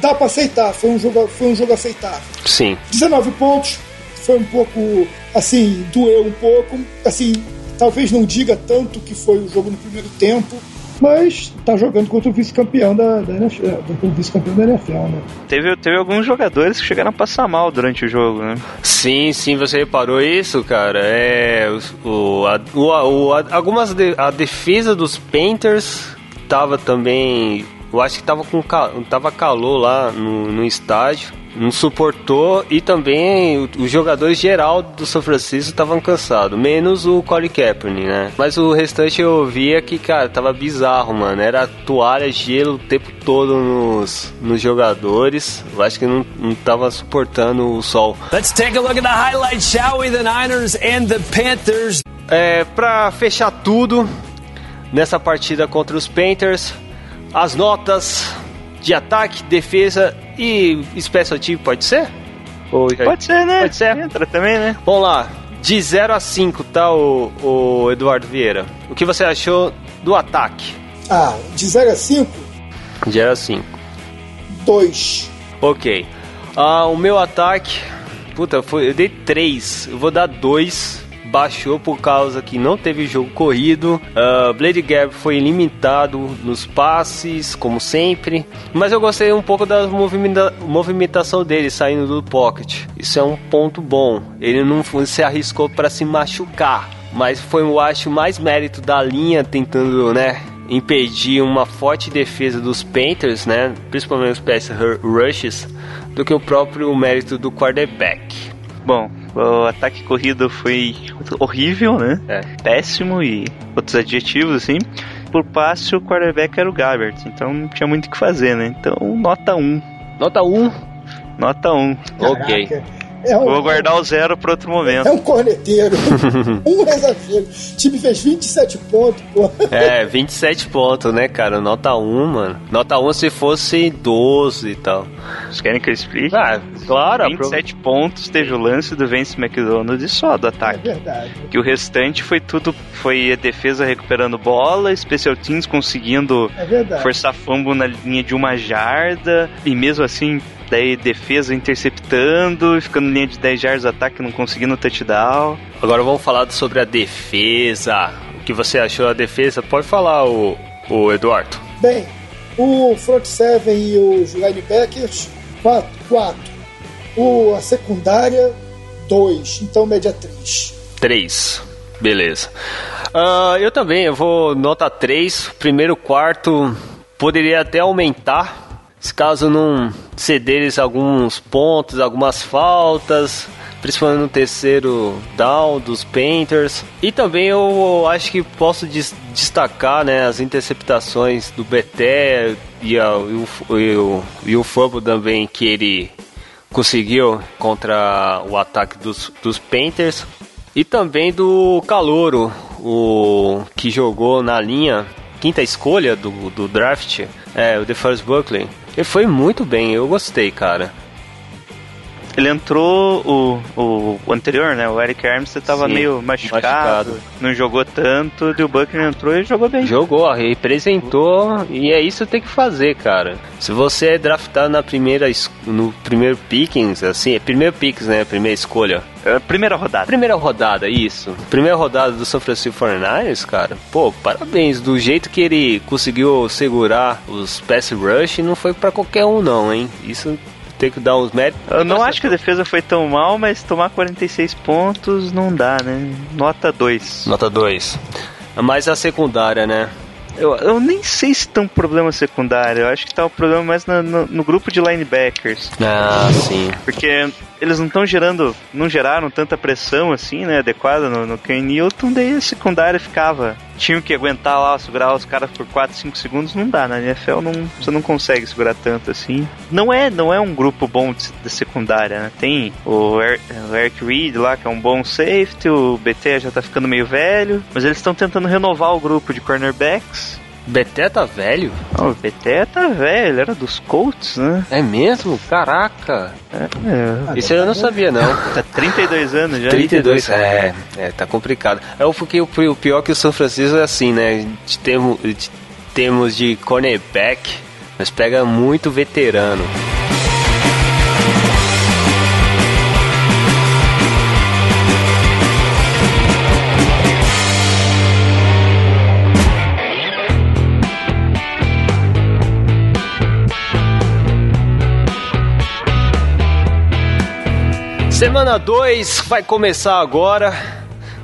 dá pra aceitar, foi um, jogo, foi um jogo aceitável. Sim. 19 pontos, foi um pouco, assim, doeu um pouco, assim, talvez não diga tanto que foi o jogo no primeiro tempo, mas tá jogando contra o vice-campeão da, da NFL, contra o vice-campeão da NFL, né? Teve, teve alguns jogadores que chegaram a passar mal durante o jogo, né? Sim, sim, você reparou isso, cara? É. O, a, o, a- algumas. de- a defesa dos Panthers tava também. Eu acho que tava com tava calor lá no, no estádio. Não suportou e também os jogadores geral do São Francisco estavam cansados, menos o Corey Kaepernick, né? Mas o restante eu via que, cara, tava bizarro, mano. Era toalha, gelo o tempo todo nos, nos jogadores. Eu acho que não, não tava suportando o sol. Let's take a look at the highlights, shall we? The Niners and the Panthers. É, pra fechar tudo nessa partida contra os Panthers, as notas de ataque, defesa e special team, pode ser? Ou- Pode ser, né? Pode ser. Entra também, né? Vamos lá, de 0 a 5, tá, o, o Eduardo Vieira? O que você achou do ataque? Ah, de 0 a 5, De 0 a 5. 2. Ok. Ah, o meu ataque, puta, foi, eu dei 3. Eu vou dar 2. Baixou por causa que não teve jogo corrido. Ah, Blade Gap foi limitado nos passes, como sempre. Mas eu gostei um pouco da movimenta- movimentação dele saindo do pocket. Isso é um ponto bom. Ele não se arriscou para se machucar. Mas foi, eu acho, mais mérito da linha tentando, né? impedir uma forte defesa dos Panthers, né, principalmente os pass ru- rushes, do que o próprio mérito do quarterback. Bom, o ataque corrido foi horrível, né? É. Péssimo e outros adjetivos, assim. Por passe, o quarterback era o Gabbert, então não tinha muito o que fazer, né? Então, nota 1. Nota 1. Nota 1. Ok. É um, Vou guardar o zero para outro momento. é um corneteiro. um exagero. O time fez 27 pontos, pô. É, 27 pontos, né, cara? Nota 1, mano. Nota 1 se fosse 12 e tal. Vocês querem que eu explique? Ah, claro. 27 pontos teve o lance do Vince McDonald e só do É ataque. verdade. Que o restante foi tudo, foi a defesa recuperando bola, special teams conseguindo É forçar fumble na linha de uma jarda, e mesmo assim, daí defesa interceptando, ficando na linha de 10 jardas, ataque não conseguindo touchdown. Agora vamos falar sobre a defesa. O que você achou da defesa? Pode falar, o, o Eduardo. Bem, O front seven e os linebackers, 4. 4. O, a secundária, 2. Então, média 3. 3. Beleza. Uh, eu também, eu vou nota 3. Primeiro quarto poderia até aumentar. Se caso não cederes alguns pontos, algumas faltas, principalmente no terceiro down dos Painters. E também eu acho que posso des destacar né, as interceptações do Beté e, a, e, o, e, o, e o também que ele conseguiu contra o ataque dos, dos Painters. E também do Calouro, o que jogou na linha, quinta escolha do, do draft, é, o DeForest Buckley. Ele foi muito bem, eu gostei, cara. Ele entrou, o, o, anterior, né? O Eric Armstead tava Sim, meio machucado, machucado, não jogou tanto, e o Buckner entrou e jogou bem. Jogou, representou, e é isso que tem que fazer, cara. Se você é draftado na primeira, no primeiro pickings, assim, é primeiro pickings, né? Primeira escolha. É, primeira rodada. Primeira rodada, isso. Primeira rodada do São Francisco 49ers, cara. Pô, parabéns. Do jeito que ele conseguiu segurar os pass rush, não foi para qualquer um, não, hein? Isso tem que dar uns méritos. Eu não acho que a defesa foi tão mal, mas tomar 46 pontos não dá, né? Nota 2. Nota 2. Mas a secundária, né? Eu, eu nem sei se tem um problema secundário. Eu acho que tá o um problema mais no, no, no, grupo de linebackers. Ah, sim. Porque eles não estão gerando, não geraram tanta pressão assim, né, adequada no, no Ken Newton, daí a secundária ficava. Tinham que aguentar lá, segurar os caras por 4, 5 segundos, não dá. Na NFL não, você não consegue segurar tanto assim. Não é, não é um grupo bom de, de secundária, né? Tem o, Eric, o Eric Reed lá, que é um bom safety, o BT já tá ficando meio velho, mas eles estão tentando renovar o grupo de cornerbacks Beté tá velho? Oh, o Beté tá velho, era dos Colts, né? É mesmo? Caraca! É, é. Isso eu não sabia, não. Tá 32 anos já. 32, é, é, tá complicado. É porque o, o pior que o São Francisco é assim, né? De termos de, termos de cornerback, mas pega muito veterano. Semana 2 vai começar agora,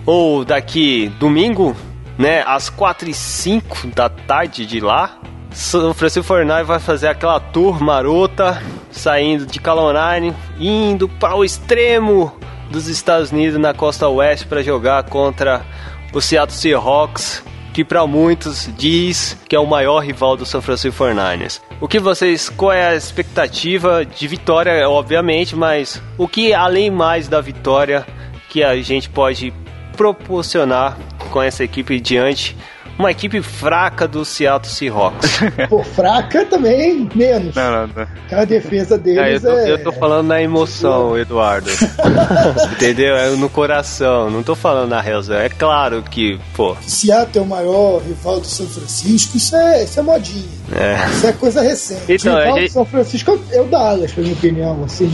ou daqui domingo, né, às 4 e 5 da tarde de lá. São Francisco Fornari vai fazer aquela tour marota, saindo de Caroline, indo para o extremo dos Estados Unidos na costa oeste para jogar contra o Seattle Seahawks, que para muitos diz que é o maior rival do São Francisco 49ers. O que vocês, qual é a expectativa de vitória, obviamente, mas o que além mais da vitória que a gente pode proporcionar com essa equipe diante uma equipe fraca do Seattle Seahawks. Pô, fraca também, menos. Não, não, não. A defesa deles eu, tô, é... eu tô falando na emoção, Eduardo. Entendeu? É no coração, não tô falando na razão. É claro que, pô... Seattle é o maior rival do São Francisco, isso é, isso é modinha. É. Isso é coisa recente. Então, o rival gente... do São Francisco é o Dallas, na minha opinião, assim.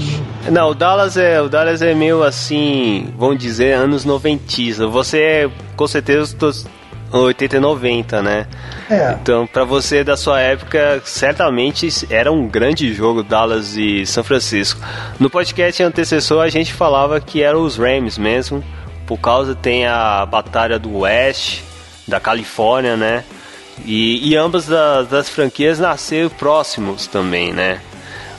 Não, o Dallas é, o Dallas é meio assim, vamos dizer, anos noventista. Você, com certeza, 80 e 90, né? É. Então, para você da sua época, certamente era um grande jogo Dallas e São Francisco. No podcast antecessor a gente falava que eram os Rams mesmo, por causa tem a batalha do West, da Califórnia, né? E, e ambas das, das franquias nasceram próximos também, né?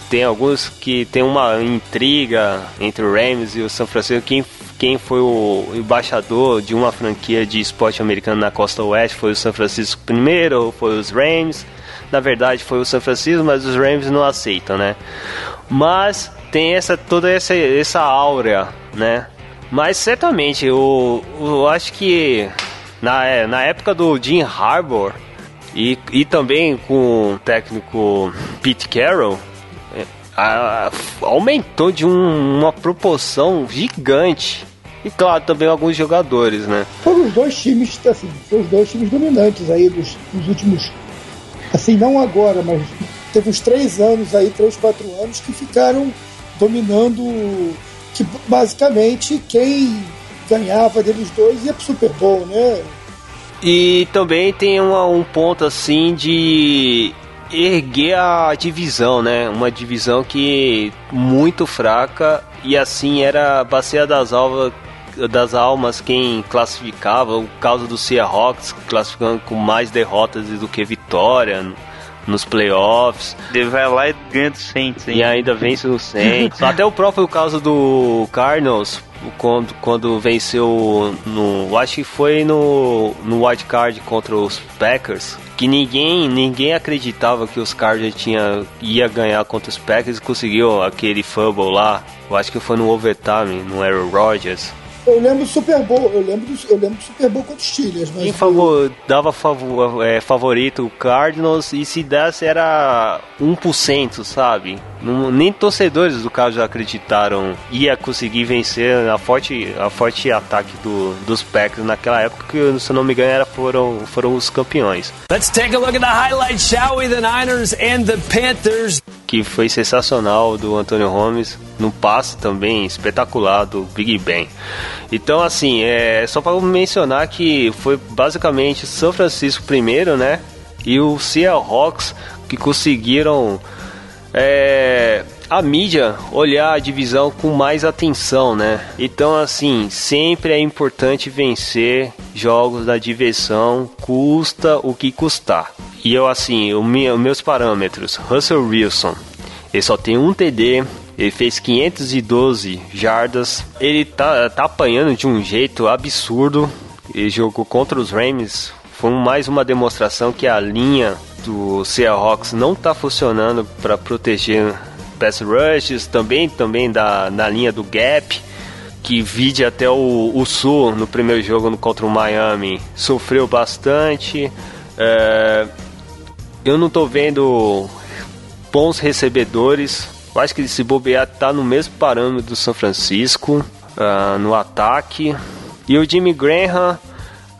Tem alguns que tem uma intriga entre o Rams e o São Francisco, quem quem foi o embaixador de uma franquia de esporte americano na costa oeste foi o São Francisco primeiro ou foi os Rams. Na verdade foi o São Francisco, mas os Rams não aceitam, né? Mas tem essa toda essa essa áurea, né? Mas certamente eu, eu acho que na, é, na época do Jim Harbour e, e também com o técnico Pete Carroll, a, aumentou de um, uma proporção gigante. E claro, também alguns jogadores, né? Foram os dois times, assim, foram os dois times dominantes aí dos, dos últimos. Assim, não agora, mas teve uns três anos aí, três, quatro anos, que ficaram dominando. Que basicamente quem ganhava deles dois ia pro Super Bowl, né? E também tem uma, um ponto assim de erguer a divisão, né? Uma divisão que muito fraca e assim era a bacia das alvas das almas quem classificava, o caso do Seahawks classificando com mais derrotas do que vitória nos playoffs. Ele vai lá e ganha do Saints, hein? E ainda vence o Saints. Até o próprio caso do Cardinals, quando, quando venceu no. Acho que foi no, no wild card contra os Packers. Que ninguém, ninguém acreditava que os Cardinals tinha, ia ganhar contra os Packers e conseguiu aquele fumble lá. Eu acho que foi no overtime, no Aaron Rodgers. Eu lembro do Super Bowl, eu lembro do, eu lembro do Super Bowl contra os Steelers, mas Quem favor, dava favor, é, favorito o Cardinals e se desse era 1%, sabe? Não, nem torcedores do Cardinals acreditaram ia conseguir vencer a forte, a forte ataque do, dos Packers naquela época que, se eu não me engano, era, foram, foram os campeões. Let's take a look at the highlights, shall we? The Niners and the Panthers. Que foi sensacional do Antônio Holmes, no passe também espetacular do Big Ben. Então, assim, é só para mencionar que foi basicamente São Francisco primeiro, né? E o Seahawks que conseguiram é, a mídia olhar a divisão com mais atenção, né? Então, assim, sempre é importante vencer jogos da divisão, custa o que custar. E eu, assim, os meus parâmetros: Russell Wilson, ele só tem um TD, ele fez 512 jardas. Ele tá, tá apanhando de um jeito absurdo. Ele jogou contra os Rams. Foi mais uma demonstração que a linha do Seahawks não está funcionando para proteger pass rushes. Também, também da, na linha do gap. Que vide até o, o Sul no primeiro jogo contra o Miami sofreu bastante. É, eu não estou vendo bons recebedores eu acho que se bobear tá no mesmo parâmetro do São Francisco uh, no ataque. E o Jimmy Graham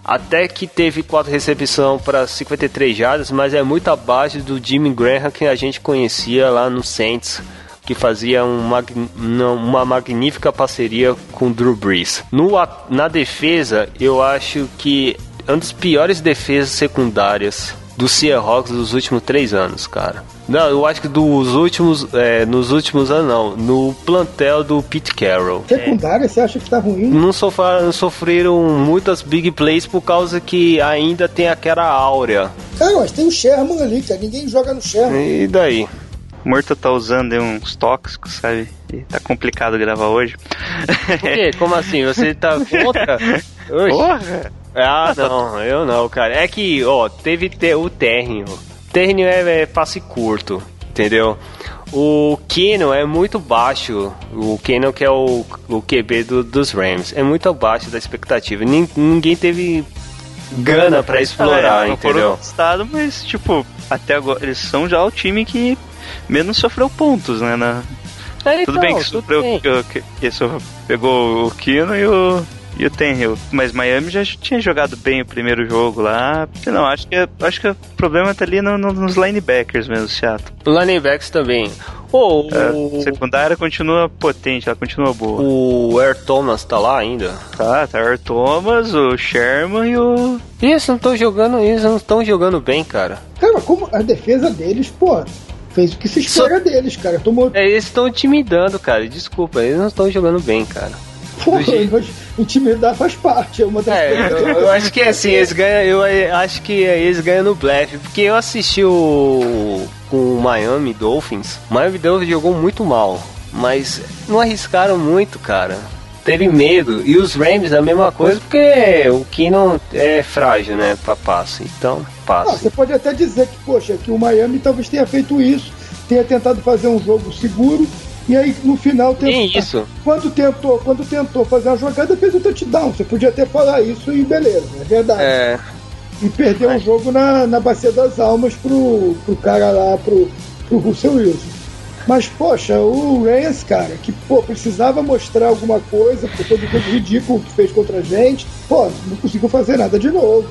até que teve quatro recepções para 53 jardas, mas é muito abaixo do Jimmy Graham que a gente conhecia lá no Saints, que fazia uma, uma magnífica parceria com Drew Brees. No, na defesa, eu acho que é uma das piores defesas secundárias do Seahawks dos últimos três anos, cara. Não, eu acho que dos últimos, é, nos últimos anos não, no plantel do Pete Carroll. Secundária, é. você acha que tá ruim? Não, sofreram, sofreram muitas big plays por causa que ainda tem aquela áurea. Cara, mas tem o Sherman ali, cara, ninguém joga no Sherman. E daí? Morto tá usando uns tóxicos, sabe? E tá complicado gravar hoje. Por quê? Como assim? Você tá contra? Oxi. Porra! Ah, não, eu não, cara. É que, ó, teve te, o térreo. Térreo é, é passe curto, entendeu? O Keno é muito baixo. O Keno que é o, o QB do, dos Rams. É muito abaixo da expectativa. Ninguém teve gana para explorar, é, entendeu? Estado, mas tipo, até agora eles são já o time que menos sofreu pontos, né? Na... É, tudo então, bem que sofreu, que, pegou o Kino e o e o Tenhill. Mas Miami já tinha jogado bem o primeiro jogo lá. Não, acho que, acho que o problema tá ali no, no, nos linebackers mesmo, Seattle. Linebackers também. Oh, a secundária continua potente, ela continua boa. O Air Thomas tá lá ainda? Tá, tá o Air Thomas, o Sherman e o. Isso, não estão jogando, eles não estão jogando bem, cara. Cara, como a defesa deles, pô, fez o que se espera Só... deles, cara. Tomou... É, eles estão intimidando, cara. Desculpa, eles não estão jogando bem, cara. Porra, intimidar faz parte, é uma das é, eu, eu, acho que assim, eles ganham, eu acho que eles ganham no blefe, porque eu assisti o com o Miami Dolphins. O Miami Dolphins jogou muito mal, mas não arriscaram muito, cara. Teve medo. E os Rams a mesma coisa, porque o Keenan é frágil, né, para passe. Então, passa. Ah, você pode até dizer que, poxa, que o Miami talvez tenha feito isso, tenha tentado fazer um jogo seguro e aí no final tentou, isso. Quando tentou, quando tentou fazer a jogada, fez o touchdown. Você podia até falar isso e beleza, é verdade. É. E perdeu o é. um jogo na, na bacia das almas pro, pro cara lá, pro, pro Russell Wilson. Mas, poxa, o Reyes, cara, que pô, precisava mostrar alguma coisa por todo o ridículo que fez contra a gente, pô, não conseguiu fazer nada de novo.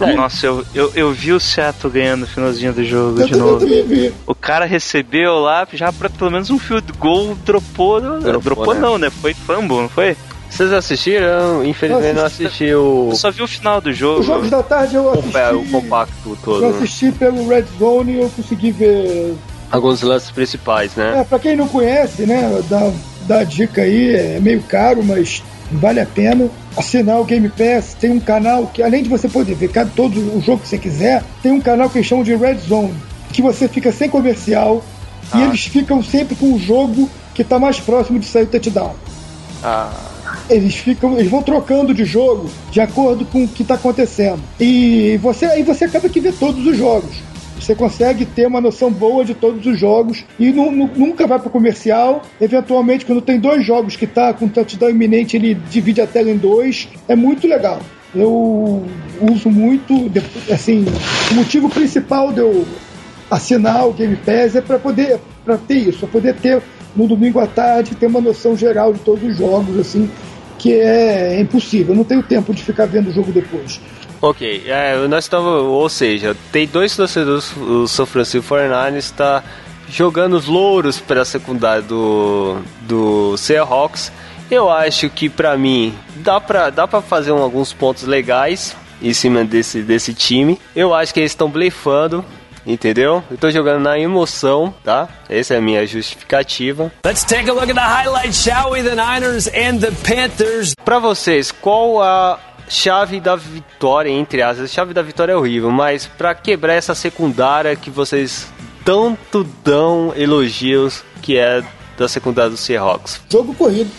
É. Nossa, eu, eu, eu vi o Seattle ganhando no finalzinho do jogo eu de novo. Vi. O cara recebeu lá já pra pelo menos um field goal, dropou. Dropou, dropou né? não, né? Foi fumble, não foi? Vocês assistiram? Infelizmente não assisti o. Eu só vi o final do jogo. Os jogos da tarde eu assisti. O, o compacto todo. Eu assisti pelo Red Zone e eu consegui ver. Alguns lances principais, né? É, pra quem não conhece, né, dá, dá a dica aí, é meio caro, mas vale a pena assinar o Game Pass. Tem um canal que, além de você poder ver cada, todo o jogo que você quiser, tem um canal que eles chamam de Red Zone, que você fica sem comercial Ah. e eles ficam sempre com o jogo que está mais próximo de sair o touchdown. Ah. Eles ficam, eles vão trocando de jogo de acordo com o que está acontecendo. E você aí você acaba que vê todos os jogos. Você consegue ter uma noção boa de todos os jogos e nu- nu- nunca vai para comercial. Eventualmente, quando tem dois jogos que tá com touchdown iminente, ele divide a tela em dois. É muito legal. Eu uso muito, assim, o motivo principal de eu assinar o Game Pass é para poder para ter isso, para poder ter no domingo à tarde ter uma noção geral de todos os jogos, assim, que é, impossível. Eu não tenho tempo de ficar vendo o jogo depois. Ok, é, nós estamos, ou seja, tem dois torcedores, o São Francisco 49ers está jogando os louros para a secundária do, do Seahawks. Eu acho que para mim dá para dá pra fazer um- alguns pontos legais em cima desse, desse time. Eu acho que eles estão blefando, entendeu? Eu tô jogando na emoção, tá? Essa é a minha justificativa. Let's take a look at the highlights, shall we? The Niners and the Panthers. Pra vocês, qual a chave da vitória, entre aspas? A chave da vitória é horrível, mas pra quebrar essa secundária que vocês tanto dão elogios, que é da secundária do Seahawks. Jogo corrido.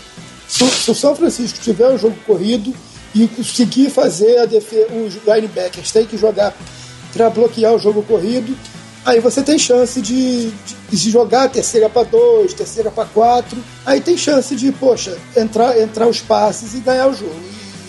Se, o- São Francisco tiver um jogo corrido e conseguir fazer a defe- os linebackers tem que jogar para bloquear o jogo corrido, aí você tem chance de, de, de jogar terceira para dois, terceira para quatro. Aí tem chance de, poxa, entrar, entrar os passes e ganhar o jogo.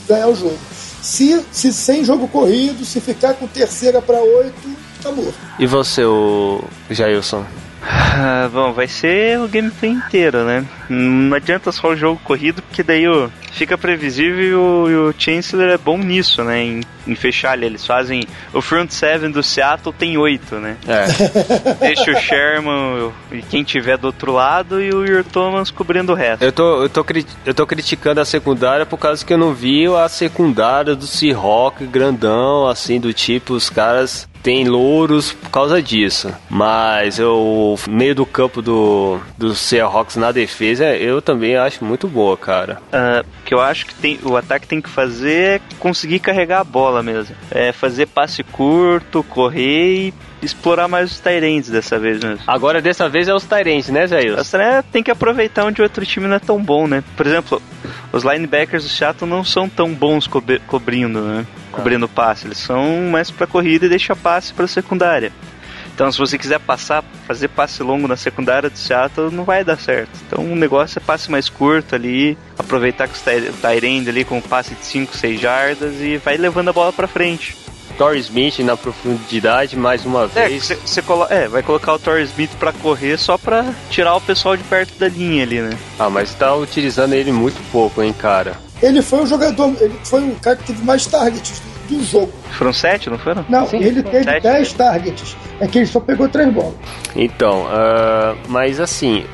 Ganhar o jogo. Se, se sem jogo corrido, se ficar com terceira para oito, tá morto. E você, o Jailson? Ah, bom, vai ser o gameplay inteiro, né? Não adianta só o jogo corrido, porque daí o, fica previsível e o, e o Chancellor é bom nisso, né? Em, em fechar ali. Eles fazem. O front seven do Seattle tem oito, né? É. Deixa o Sherman e quem tiver do outro lado e o Earl Thomas cobrindo o resto. Eu tô, eu, tô, cri- eu tô criticando a secundária por causa que eu não vi a secundária do Seahawks grandão, assim, do tipo, os caras têm louros por causa disso. Mas eu, meio do campo do, do Seahawks na defesa, eu também acho muito boa, cara. O que eu acho que tem, o ataque tem que fazer é conseguir carregar a bola mesmo. É fazer passe curto, correr e explorar mais os Tyrants dessa vez mesmo. Agora, dessa vez é os Tyrants, né, Jair? Né, tem que aproveitar onde o outro time não é tão bom, né? Por exemplo, os linebackers do Seattle não são tão bons cobe- cobrindo, né? Cobrindo passe. Eles são mais pra corrida e deixa passe pra secundária. Então, se você quiser passar, fazer passe longo na secundária do Seattle, não vai dar certo. Então, o negócio é passe mais curto ali, aproveitar que o Tyrande ali com um passe de 5, 6 jardas e vai levando a bola pra frente. Torrey Smith na profundidade, mais uma É, vez. você, você colo- é, vai colocar o Torrey Smith pra correr só pra tirar o pessoal de perto da linha ali, né? Ah, mas tá utilizando ele muito pouco, hein, cara. Ele foi o jogador, ele foi o cara que teve mais targets do, do jogo. Foram sete, não foram? Não, ele teve Sete. 10 targets. É que ele só pegou três bolas. Então, ah, mas assim,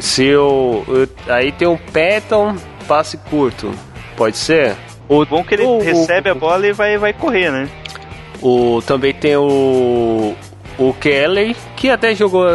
se eu, eu- Aí tem um Patton, passe curto. Pode ser? O Bom que ele o- recebe a bola e vai, vai correr, né? O, também tem o. O Kelly, que até jogou.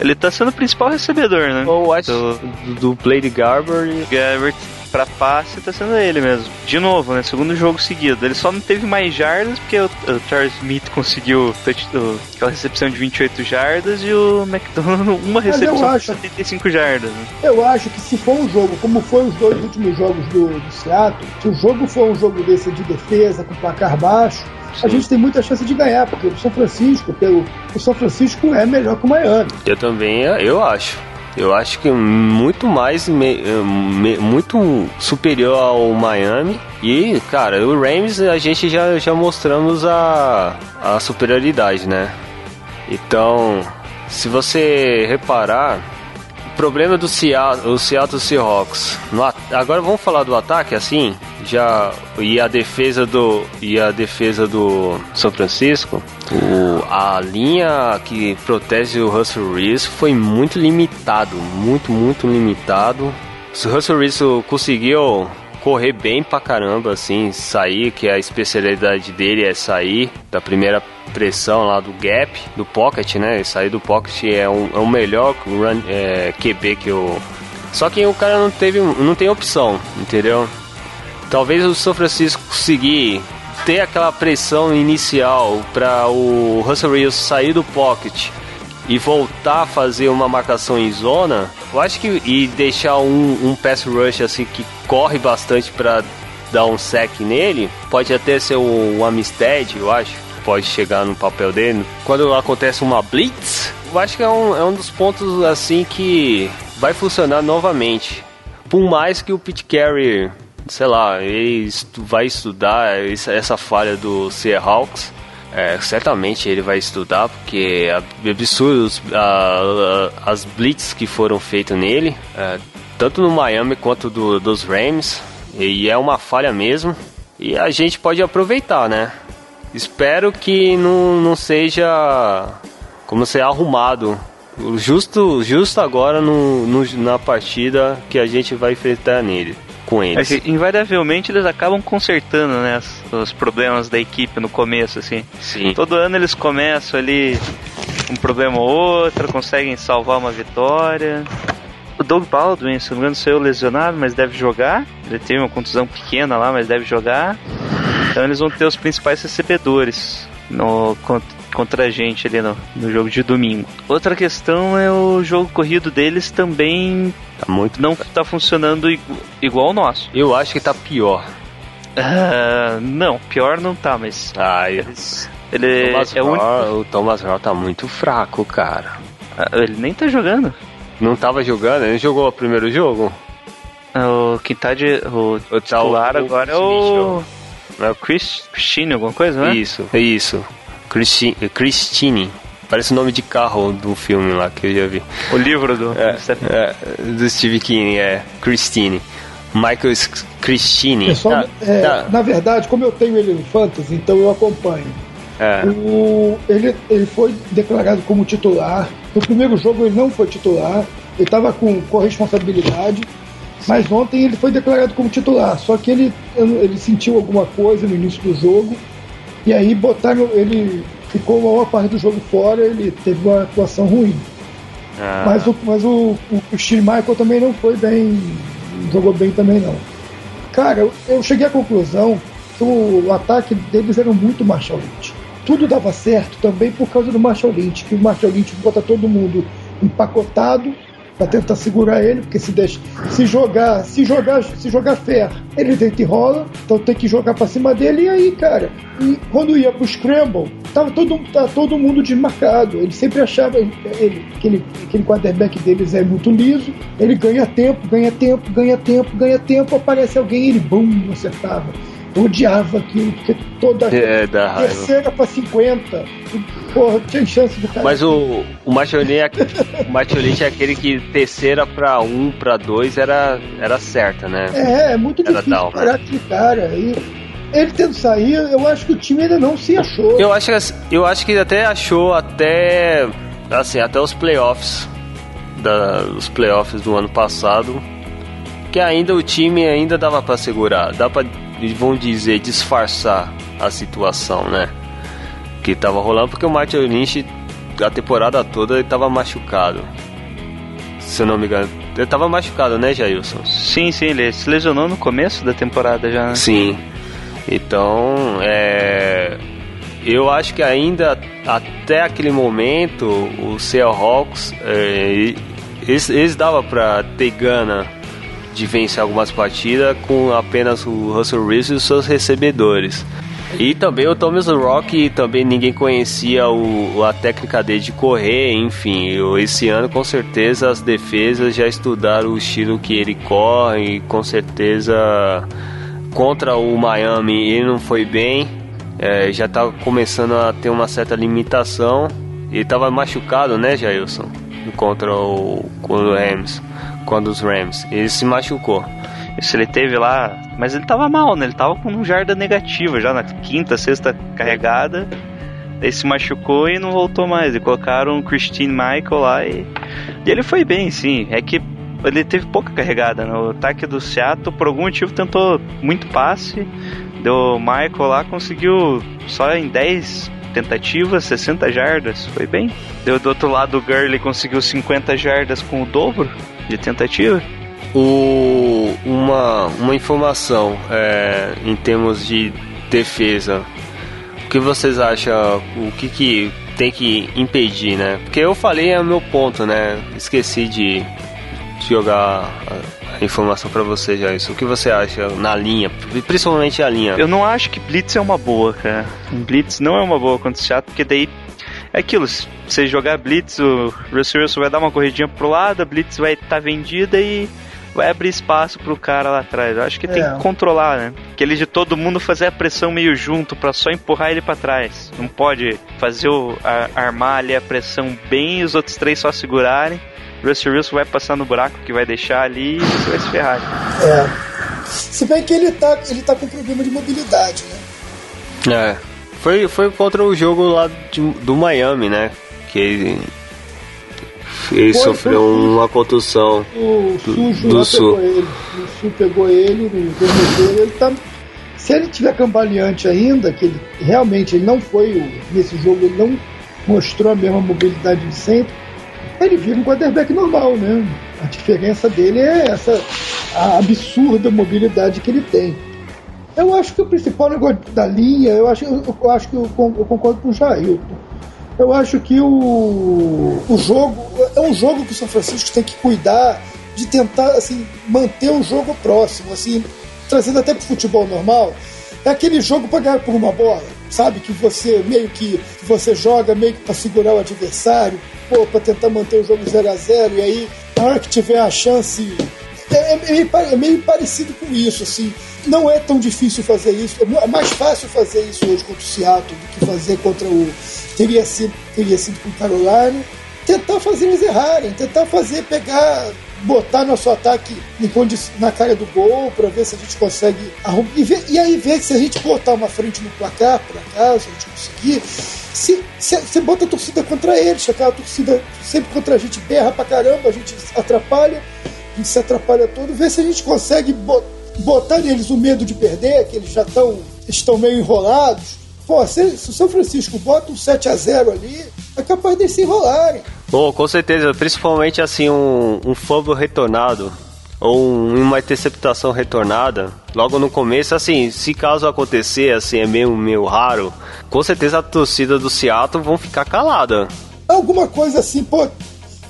Ele tá sendo o principal recebedor, né? Eu acho. Do- Do, Blade Garber. Gabbert pra passe tá sendo ele mesmo. De novo, né? Segundo jogo seguido. Ele só não teve mais jardas porque o, o Charles Smith conseguiu touch- o- aquela recepção de 28 jardas e o McDonald uma Mas recepção de acho- 75 jardas. Né? Eu acho que se for um jogo, como foi os dois últimos jogos do, do Seattle, se o jogo for um jogo desse de defesa, com placar baixo, a gente tem muita chance de ganhar, porque o São Francisco, pelo, o São Francisco é melhor que o Miami. Eu também, eu acho. Eu acho que muito mais, me- me- muito superior ao Miami. E, cara, o Rams a gente já, já mostramos a, a superioridade, né? Então, se você reparar, problema do Seattle, Seattle Seahawks. no agora vamos falar do ataque, assim, já e a defesa do e a defesa do São Francisco. O, a linha que protege o Russell Reese foi muito limitado, muito muito limitado. o Russell Wilson conseguiu correr bem pra caramba, assim, sair, que a especialidade dele é sair da primeira pressão lá do gap, do pocket, né? Sair do pocket é um, é um melhor run, é, QB que eu. Só que o cara não teve, não tem opção, entendeu? Talvez o São Francisco conseguir ter aquela pressão inicial para o Russell Wilson sair do pocket e voltar a fazer uma marcação em zona, eu acho que e deixar um, um pass rush assim que corre bastante para dar um sec nele, pode até ser o, o Amistad, eu acho, pode chegar no papel dele. Quando acontece uma blitz, eu acho que é um, é um dos pontos assim que vai funcionar novamente. Por mais que o Pete Carey, sei lá, ele vai estudar essa falha do Seahawks, é, certamente ele vai estudar, porque é absurdo as blitz que foram feitas nele, é, tanto no Miami quanto do, dos Rams, e é uma falha mesmo, e a gente pode aproveitar, né? Espero que não, não seja como ser arrumado justo, justo agora no, no, na partida que a gente vai enfrentar nele com eles. É invariavelmente eles acabam consertando, né, os problemas da equipe no começo, assim. Sim. Todo ano eles começam ali um problema ou outro, conseguem salvar uma vitória. O Doug Baldwin, se não me engano, saiu lesionado, mas deve jogar. Ele teve uma contusão pequena lá, mas deve jogar. Então eles vão ter os principais recebedores no, contra a gente ali no, no jogo de domingo. Outra questão é o jogo corrido deles também tá muito não tá funcionando igual, o nosso. Eu acho que tá pior. Uh, não, pior não tá, mas. Ah, eles, ele Thomas é o único. O Thomas Raw tá muito fraco, cara. Ah, ele nem tá jogando. Não tava jogando? Ele jogou o primeiro jogo? O que tá de. O, o titular agora é o. É o Chris, Christine, alguma coisa, né? Isso, é isso. Christi, Christine. Parece o nome de carro do filme lá que eu já vi. O livro do, é, é, do Steve King, é. Christine. Michael Christine. Pessoal, ah, é, tá. Na verdade, como eu tenho ele no Fantasy, então eu acompanho. É. O, ele, ele foi declarado como titular. No primeiro jogo ele não foi titular. Ele estava com corresponsabilidade. Mas ontem ele foi declarado como titular. Só que ele, ele sentiu alguma coisa no início do jogo e aí botaram. Ele ficou a maior parte do jogo fora, ele teve uma atuação ruim. Ah. Mas, o, mas o, o, o também não foi bem. jogou bem também não. Cara, eu, eu cheguei à conclusão que o, o, ataque deles era muito Marshall Lynch. Tudo dava certo também por causa do Marshall Lynch, que o Marshall Lynch bota todo mundo empacotado para tentar segurar ele, porque se deixa, se jogar, se jogar, se jogar ferro, ele deita e rola, então tem que jogar para cima dele e aí, cara, e quando ia pro scramble, tava todo, tá todo mundo desmarcado. Ele sempre achava ele, aquele, aquele quarterback deles é muito liso, ele ganha tempo, ganha tempo, ganha tempo, ganha tempo, aparece alguém, ele bum, acertava. Odiava aquilo, porque toda é, terceira para 50, porra, tinha chance do cara. Mas o, o Macholin é, o é aquele que terceira para um, para dois era, era certa, né? É, é muito era difícil parar né? aquele cara. E ele tendo sair, eu acho que o time ainda não se achou. Eu acho que, eu acho que até achou até assim, até os playoffs da, os playoffs do ano passado que ainda o time ainda dava para segurar, dá para vão dizer, disfarçar a situação, né? Que tava rolando porque o Martin Lynch a temporada toda ele tava machucado. Se eu não me engano. Ele tava machucado, né, Jailson? Sim, sim, ele se lesionou no começo da temporada já. Né? Sim. Então, é. Eu acho que ainda até aquele momento o Seahawks é, eles, eles dava pra ter gana de vencer algumas partidas com apenas o Russell Wilson e seus recebedores. E também o Thomas Rock, também ninguém conhecia o, a técnica dele de correr, enfim. esse ano, com certeza, as defesas já estudaram o estilo que ele corre, e com certeza contra o Miami ele não foi bem, é, já estava começando a ter uma certa limitação. Ele estava machucado, né, Jailson? Contra o, o Rams quando os Rams. Ele se machucou. Isso ele teve lá, mas ele tava mal, né? Ele tava com um jarda negativa já na quinta, sexta carregada. Ele se machucou e não voltou mais. E colocaram o Christine Michael lá e, e ele foi bem, sim. É que ele teve pouca carregada, né? O ataque do Seattle, por algum motivo, tentou muito passe. Deu Michael lá, conseguiu só em 10 tentativas, 60 jardas, foi bem. Deu do outro lado, o Gurley conseguiu 50 jardas com o dobro de tentativa. O, uma, uma informação é, em termos de defesa. O que vocês acham? O que, que tem que impedir, né? Porque eu falei é o meu ponto, né? Esqueci de jogar informação para você já isso. O que você acha na linha, principalmente a linha? Eu não acho que Blitz é uma boa, cara. Blitz não é uma boa contra o Seattle, porque daí é aquilo, se você jogar Blitz, o Russell Wilson vai dar uma corridinha pro lado, a Blitz vai estar tá vendida e vai abrir espaço pro cara lá atrás. Eu acho que é. tem que controlar, né? Aquele de todo mundo fazer a pressão meio junto para só empurrar ele para trás. Não pode fazer o a, armar ali a pressão bem e os outros três só segurarem. Russell Wilson vai passar no buraco que vai deixar ali e você vai se ferrar. É. Se bem que ele tá, ele tá com problema de mobilidade, né? É. Foi, foi contra o jogo lá de, do Miami, né? Que ele ele foi, sofreu foi, uma contusão. O Sujo do, Sul. Pegou ele. O Sul pegou ele, no ele tá. Se ele tiver cambaleante ainda, que ele realmente ele não foi nesse jogo, ele não mostrou a mesma mobilidade de sempre, ele vira um quarterback normal, né? A diferença dele é essa absurda mobilidade que ele tem. Eu acho que o principal negócio da linha, eu acho, eu, acho que eu, concordo com o Jair. Eu acho que o, o jogo é um jogo que o São Francisco tem que cuidar de tentar assim manter o jogo próximo, assim trazendo até para o futebol normal. É aquele jogo para ganhar por uma bola, sabe que você meio que você joga meio que para segurar o adversário, pô, para tentar manter o jogo 0 a 0 e aí na hora que tiver a chance é, é, meio, é meio parecido com isso, assim. Não é tão difícil fazer isso. É mais fácil fazer isso hoje contra o Seattle do que fazer contra o teria sido, teria sido com o Carolina, tentar fazer eles errarem, tentar fazer pegar, botar nosso ataque na cara do gol para ver se a gente consegue arrumar. E, ver, e aí ver se a gente botar uma frente no placar, por acaso, a gente conseguir, se, se, você bota a torcida contra eles, aquela torcida sempre contra a gente berra pra caramba, a gente atrapalha, a gente se atrapalha todo, ver se a gente consegue botar neles o medo de perder, que eles já tão, estão meio enrolados Pô, se, se o São Francisco bota um 7 a 0 ali, é capaz de se enrolarem. Bom, com certeza, principalmente assim um, um retornado ou um, uma interceptação retornada, logo no começo, assim, se caso acontecer, assim, é meio, meio raro, com certeza a torcida do Seattle vão ficar calada. Alguma coisa assim, pô,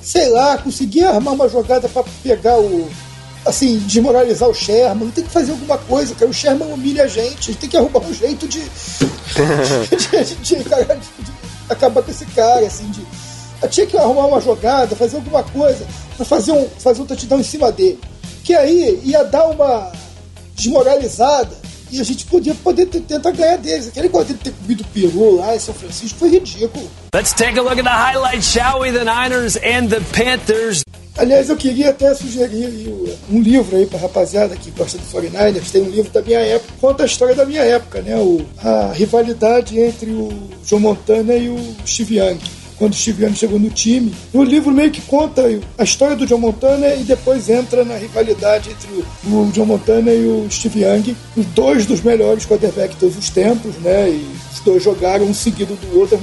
sei lá, conseguir armar uma jogada para pegar o, assim, desmoralizar o Sherman, tem que fazer alguma coisa, cara. O Sherman humilha a gente, a gente tem que arrumar um jeito de, de, de, de, de acabar com esse cara, assim, de. Tinha que arrumar uma jogada, fazer alguma coisa, para fazer um, fazer um touchdown em cima dele. Que aí ia dar uma desmoralizada e a gente podia poder tentar ganhar deles. Aquele negócio de ter comido peru lá em São Francisco foi ridículo. Let's take a look at the highlights, shall we? The Niners and the Panthers. Aliás, eu queria até sugerir um livro aí para rapaziada que gosta do 49ers. Tem um livro da minha época, conta a história da minha época, né? O, a rivalidade entre o Joe Montana e o Steve Young quando o Steve Young chegou no time. O livro meio que conta a história do John Montana e depois entra na rivalidade entre o John Montana e o Steve Young, os dois dos melhores quarterbacks de todos os tempos, né? E os dois jogaram um seguido do outro.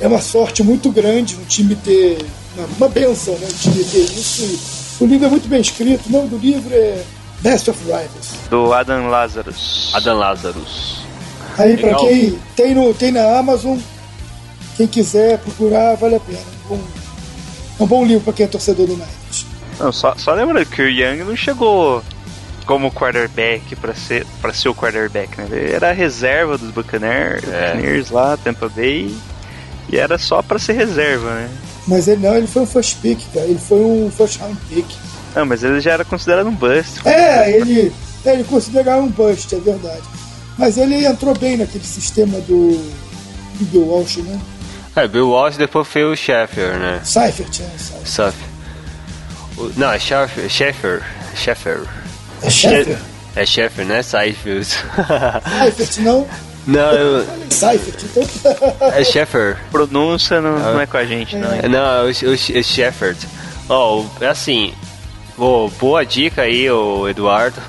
É uma sorte muito grande um time ter uma, uma benção, né? Um time ter isso. O livro é muito bem escrito. O nome do livro é Best of Rivals. Do Adam Lazarus. Adam Lazarus. Aí, para quem tem, no, tem na Amazon, quem quiser procurar, vale a pena. É um bom, é um bom livro para quem é torcedor do Niners. Não, só, só lembrando que o Young não chegou como quarterback para ser para ser o quarterback, né? Ele era a reserva dos Buccaneers, é. Buccaneers lá, Tampa Bay, e era só para ser reserva, né? Mas ele não, ele foi um first pick, cara. Ele foi um first round pick. Não, mas ele já era considerado um bust. É, ele, é, ele considerava um bust, é verdade. Mas ele entrou bem naquele sistema do, do Bill Walsh, né? É, Bill Walsh depois foi o Sheffer, né? Seifert, é. Seifert. Não, é Sheffer. Sheffer. Sheffer. É Sheffer? É Sheffer, né? Seifert. Seifert, não? Não, eu... Seifert, então. É Sheffer. Pronúncia não, não é com a gente, não. É. Não, é o, o, o Sheffert. Ó, oh, é assim, Ô, boa dica aí, ô Eduardo.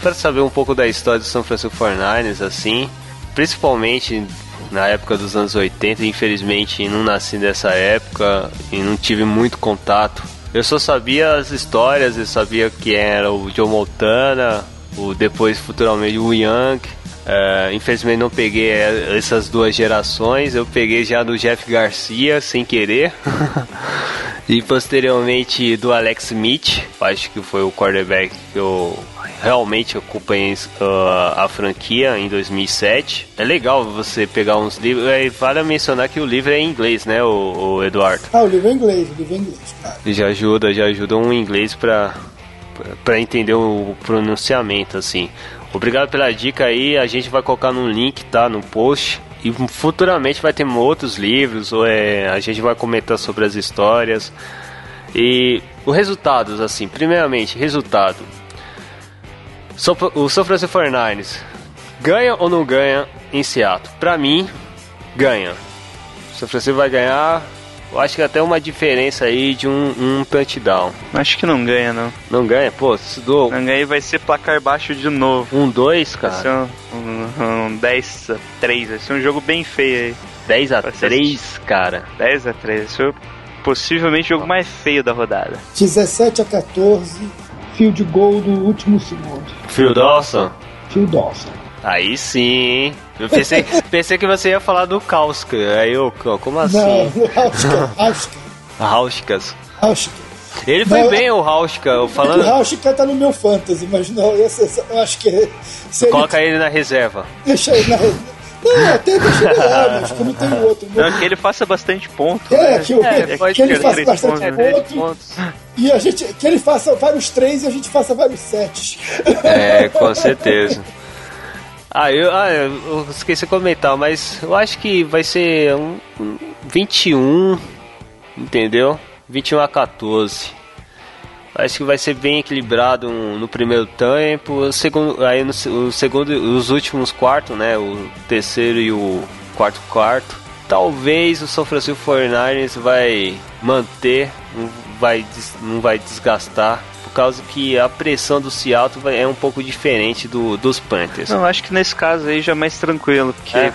Para saber um pouco da história do São Francisco 49ers, assim, principalmente na época dos anos 80, infelizmente não nasci nessa época e não tive muito contato. Eu só sabia as histórias, eu sabia que era o Joe Montana, o depois futuramente o Young. É, infelizmente não peguei essas duas gerações, eu peguei já do Jeff Garcia sem querer. e posteriormente do Alex Smith, acho que foi o quarterback que eu realmente acompanhei uh, a franquia em 2007. É legal você pegar uns livros. É, vale mencionar que o livro é em inglês, né, o, o Eduardo? Ah, o livro é em inglês, o livro é em inglês, cara. Já ajuda, já ajuda um inglês para para entender o pronunciamento assim. Obrigado pela dica aí, a gente vai colocar no link, tá, no post. E futuramente vai ter outros livros, ou é, a gente vai comentar sobre as histórias. E os resultados, assim, primeiramente, resultado. O São Francisco 49ers ganha ou não ganha em Seattle? Pra mim, ganha. O São Francisco vai ganhar eu acho que até uma diferença aí de um, um touchdown. Acho que não ganha, não. Não ganha? Pô, se do... Não ganha e vai ser placar baixo de novo. Um 2, cara? Vai ser um, um, um 10 a 3. Vai ser um jogo bem feio aí. 10 a 3, cara? 10 a 3. Vai ser possivelmente o jogo mais feio da rodada. 17 a 14. Field goal do último segundo. Phil Dawson? Phil Dawson. Aí sim, Eu pensei, pensei que você ia falar do Kauska. Aí eu, como assim? Não, Hauska. Hauska. Hauskas. Hauska. Ele foi não, bem, o Hauska, falando. O Hauska tá no meu fantasy, mas não, eu, eu acho que. Coloca ele... ele na reserva. Deixa ele na reserva. Não, até deixa ele lá, acho que não tem outro. Não, que ele faça bastante ponto. É, né? que, eu, é, que, que ele faça bastante pontos, pontos. E a gente, que ele faça vários três e a gente faça vários sets. É, com certeza. Ah, eu, ah, eu esqueci de comentar, mas eu acho que vai ser um, um 21, entendeu? 21 a 14. Acho que vai ser bem equilibrado no primeiro tempo, o segundo, aí no o segundo, os últimos quartos, né? O terceiro e o quarto quarto. Talvez o São Francisco 49ers vai manter, não vai, não vai desgastar por causa que a pressão do Seattle é um pouco diferente do, dos Panthers. Não, acho que nesse caso aí já é mais tranquilo, porque é.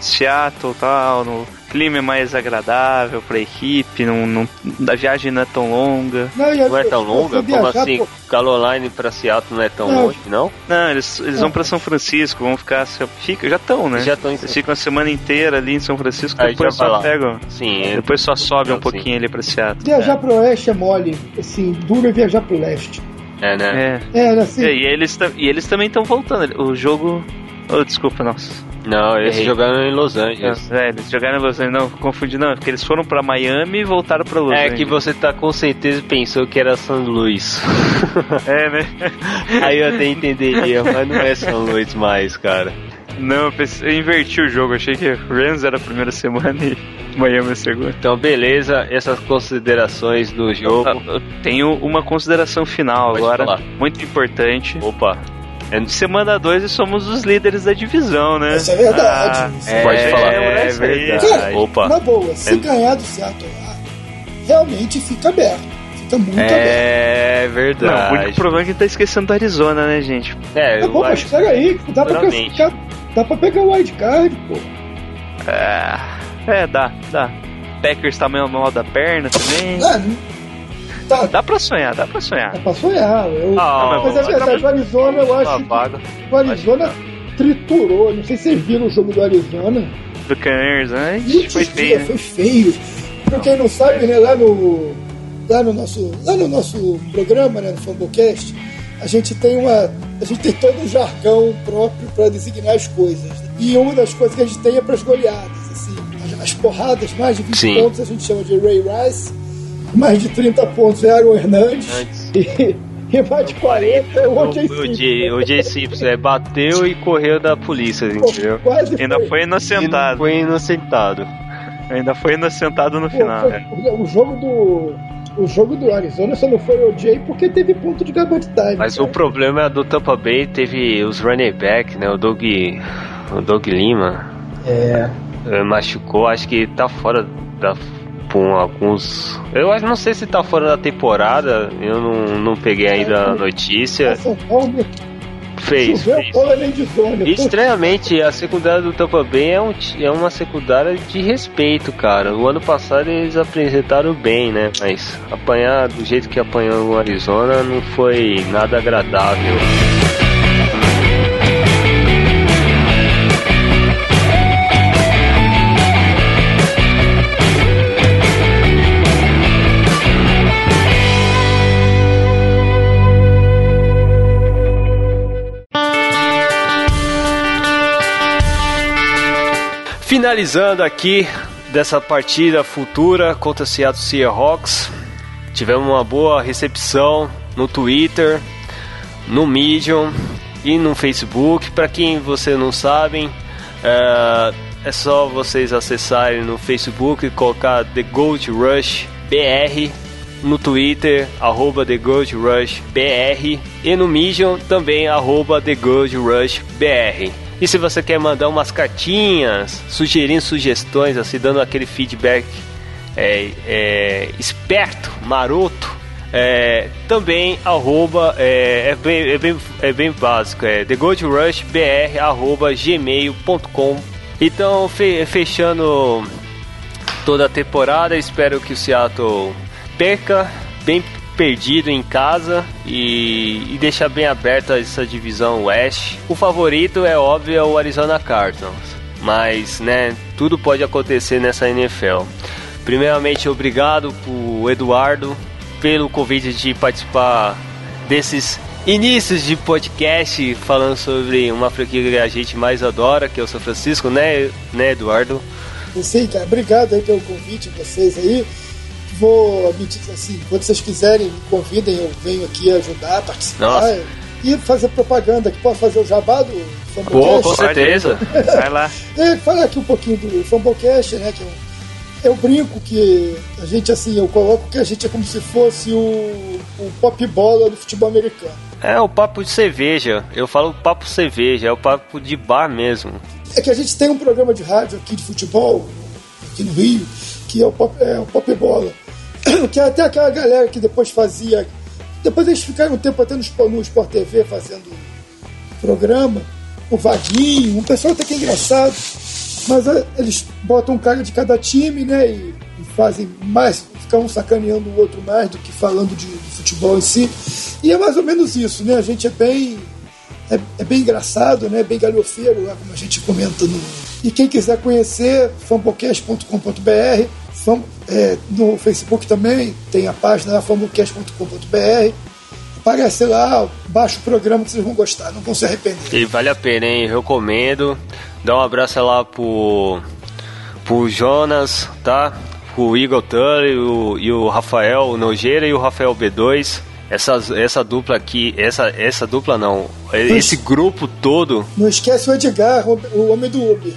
Seattle tal, no clima é mais agradável pra equipe, não, não, a viagem não é tão longa. Não, não é tão longa? Como assim? Por... Caroline pra Seattle não é tão não. longe, não? Não, eles, eles vão pra São Francisco, vão ficar. Fica, já estão, né? Já estão Eles ficam a semana inteira ali em São Francisco, Aí depois só pegam. Sim, é. Depois só sobe um pouquinho sim. ali pra Seattle. Viajar é. pro oeste é mole, assim, duro é viajar pro leste. É, né? É, é assim. É, e, eles, e eles também estão voltando. O jogo. Oh, desculpa, nossa. Não, eles Errei. jogaram em Los Angeles. É, eles jogaram em Los Angeles. Não, confundi não. É porque eles foram pra Miami e voltaram pra Los é Angeles. É que você tá com certeza pensou que era São Luís. é, né? Aí eu até entenderia, mas não é São Luís mais, cara. Não, eu, pensei, eu inverti o jogo. Achei que Rams era a primeira semana e Miami a segunda. Então, beleza. Essas considerações do jogo. Eu tenho uma consideração final Pode agora, falar. muito importante. Opa. É semana 2 e somos os líderes da divisão, né? Isso é verdade. Ah, é, pode falar. É, é verdade. Cara, Opa. Na boa, se é... ganhar do Seattle lá, realmente fica aberto. Fica muito é aberto. É verdade. Não, o único problema é que a gente tá esquecendo do Arizona, né, gente? É, tá bom, mas pega aí, dá pra, pegar, dá pra pegar o wildcard, pô. É, é, dá, dá. Packers tá meio mal da perna também. É, Tá. Dá pra sonhar, dá pra sonhar. Dá pra sonhar. Eu, ah, mas é verdade, o Arizona eu acho que o Arizona triturou. Não sei se vocês viram o jogo do Arizona. Do Caners, né? Foi feio. Né? Foi feio. Pra quem não sabe, né, lá no, lá no nosso, lá no nosso programa, né, no Fumblecast, a gente tem uma, a gente tem todo um jargão próprio para designar as coisas. E uma das coisas que a gente tem é para as goleadas, assim, as, as porradas mais de 20 Sim. pontos a gente chama de Ray Rice mais de 30 pontos é Aaron Hernandes. E, e mais de 40 é o O.J. Simpson. O J. Simpson é, bateu e correu da polícia, entendeu? Quase Ainda foi, inocentado. Foi inocentado. Ainda foi inocentado no Pô, final. Foi, né? O jogo do o jogo do Arizona só não foi o OJ porque teve ponto de time. Mas cara. o problema é do Tampa Bay teve os running back, né? O Doug, o Doug Lima. É. Machucou, acho que tá fora da tipo um, alguns. Eu acho- não sei se tá fora da temporada, eu não, não peguei ainda a notícia. Fez, fez. E, Estranhamente, a secundária do Tampa Bay é, um, é uma secundária de respeito, cara. O ano passado eles apresentaram bem, né? Mas apanhar do jeito que apanhou no Arizona não foi nada agradável. Finalizando aqui dessa partida futura contra o Seattle Seahawks, tivemos uma boa recepção no Twitter, no Medium e no Facebook. Para quem você não sabem, é, é só vocês acessarem no Facebook e colocar The Gold Rush BR no Twitter, arroba The Gold Rush BR e no Medium também, arroba The Gold Rush BR. E se você quer mandar umas cartinhas, sugerindo sugestões, assim, dando aquele feedback é, é, esperto, maroto, é, também arroba, é, é, bem, é, bem, é bem básico, é thegoldrushbr arroba gmail.com Então, fe- fechando toda a temporada, espero que o Seattle perca, bem perdido em casa e, e deixar bem aberta essa divisão oeste. O favorito é óbvio é o Arizona Cardinals, mas né, tudo pode acontecer nessa NFL. Primeiramente, obrigado pro Eduardo pelo convite de participar desses inícios de podcast falando sobre uma franquia que a gente mais adora, que é o São Francisco, né, né Eduardo? Sim, cara, obrigado aí pelo convite de vocês aí. Vou admitir assim, quando vocês quiserem, me convidem, eu venho aqui ajudar, participar Nossa. e fazer propaganda, que posso fazer o jabá do Pô, Fumblecast. com certeza. Vai lá. É, falar aqui um pouquinho do Fumblecast, né, que eu, eu brinco que a gente, assim, eu coloco que a gente é como se fosse o, o pop bola do futebol americano. É o papo de cerveja. Eu falo papo cerveja, é o papo de bar mesmo. É que a gente tem um programa de rádio aqui de futebol, aqui no Rio, que é o Pop, é o pop Bola. Que até aquela galera que depois fazia. Depois eles ficaram um tempo até no, Sport- Sport TV fazendo programa. O Vaguinho, um pessoal até que é engraçado. Mas é, eles botam um cara de cada time, né? E, e fazem mais, ficam um sacaneando o outro mais do que falando de, de futebol em si. E é mais ou menos isso, né? A gente é bem é, é bem engraçado, né? Bem galhofeiro, lá como a gente comenta no. E quem quiser conhecer, fanpocast.com.br, fan, é, no Facebook também tem a página lá, fanpocast.com.br. Aparece lá, baixa o programa que vocês vão gostar, não vão se arrepender. E vale a pena, hein? Eu recomendo. Dá um abraço lá pro, pro Jonas, tá? Pro Eagle Tully e o, e o Rafael Nogueira e o Rafael B2. Essa, essa dupla aqui, essa, essa dupla não, esse grupo todo. Não esquece o Edgar, o o homem do Uber.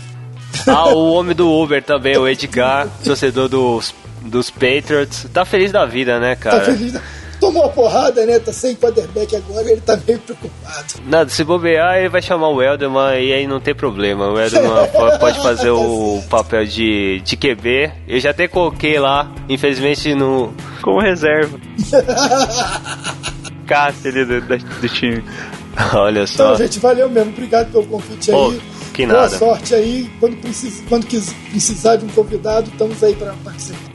Ah, o homem do Uber também, o Edgar, torcedor dos, dos Patriots. Tá feliz da vida, né, Tá cara? feliz, né? Tomou a porrada, né? Tá sem quarterback agora, ele tá meio preocupado. Nada, se bobear, ele vai chamar o Elderman e aí não tem problema. O Elderman po- pode fazer o papel de, de QB. Eu já até coloquei lá, infelizmente no. Como reserva. Cássio ali do, da- do time. Olha Então, só. gente, valeu mesmo. Obrigado pelo convite aí. Que Boa nada. sorte aí. Quando, precis, quando quis- precisar de um convidado, estamos aí para participar.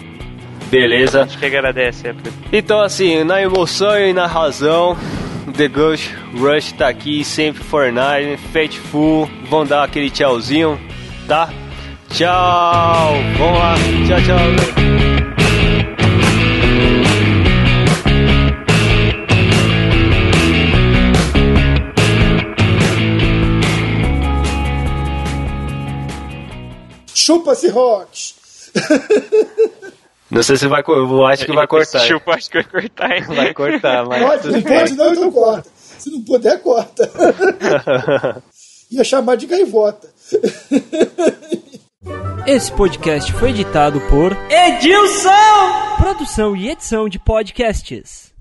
Beleza. Acho que agradece, é. Então, assim, na emoção e na razão, The Ghost Rush tá aqui, sempre Fortnite, Faithful. Vão dar aquele tchauzinho, tá? Tchau! Vamos lá, tchau, tchau. Chupa-se Rocks! Não sei se vai, eu acho que vai cortar. Chupa, acho que vai cortar, hein? Vai cortar, mas. Pode, não pode não, então corta. Se não puder, corta. Ia chamar de gaivota. Esse podcast foi editado por Edilson! Produção e edição de podcasts.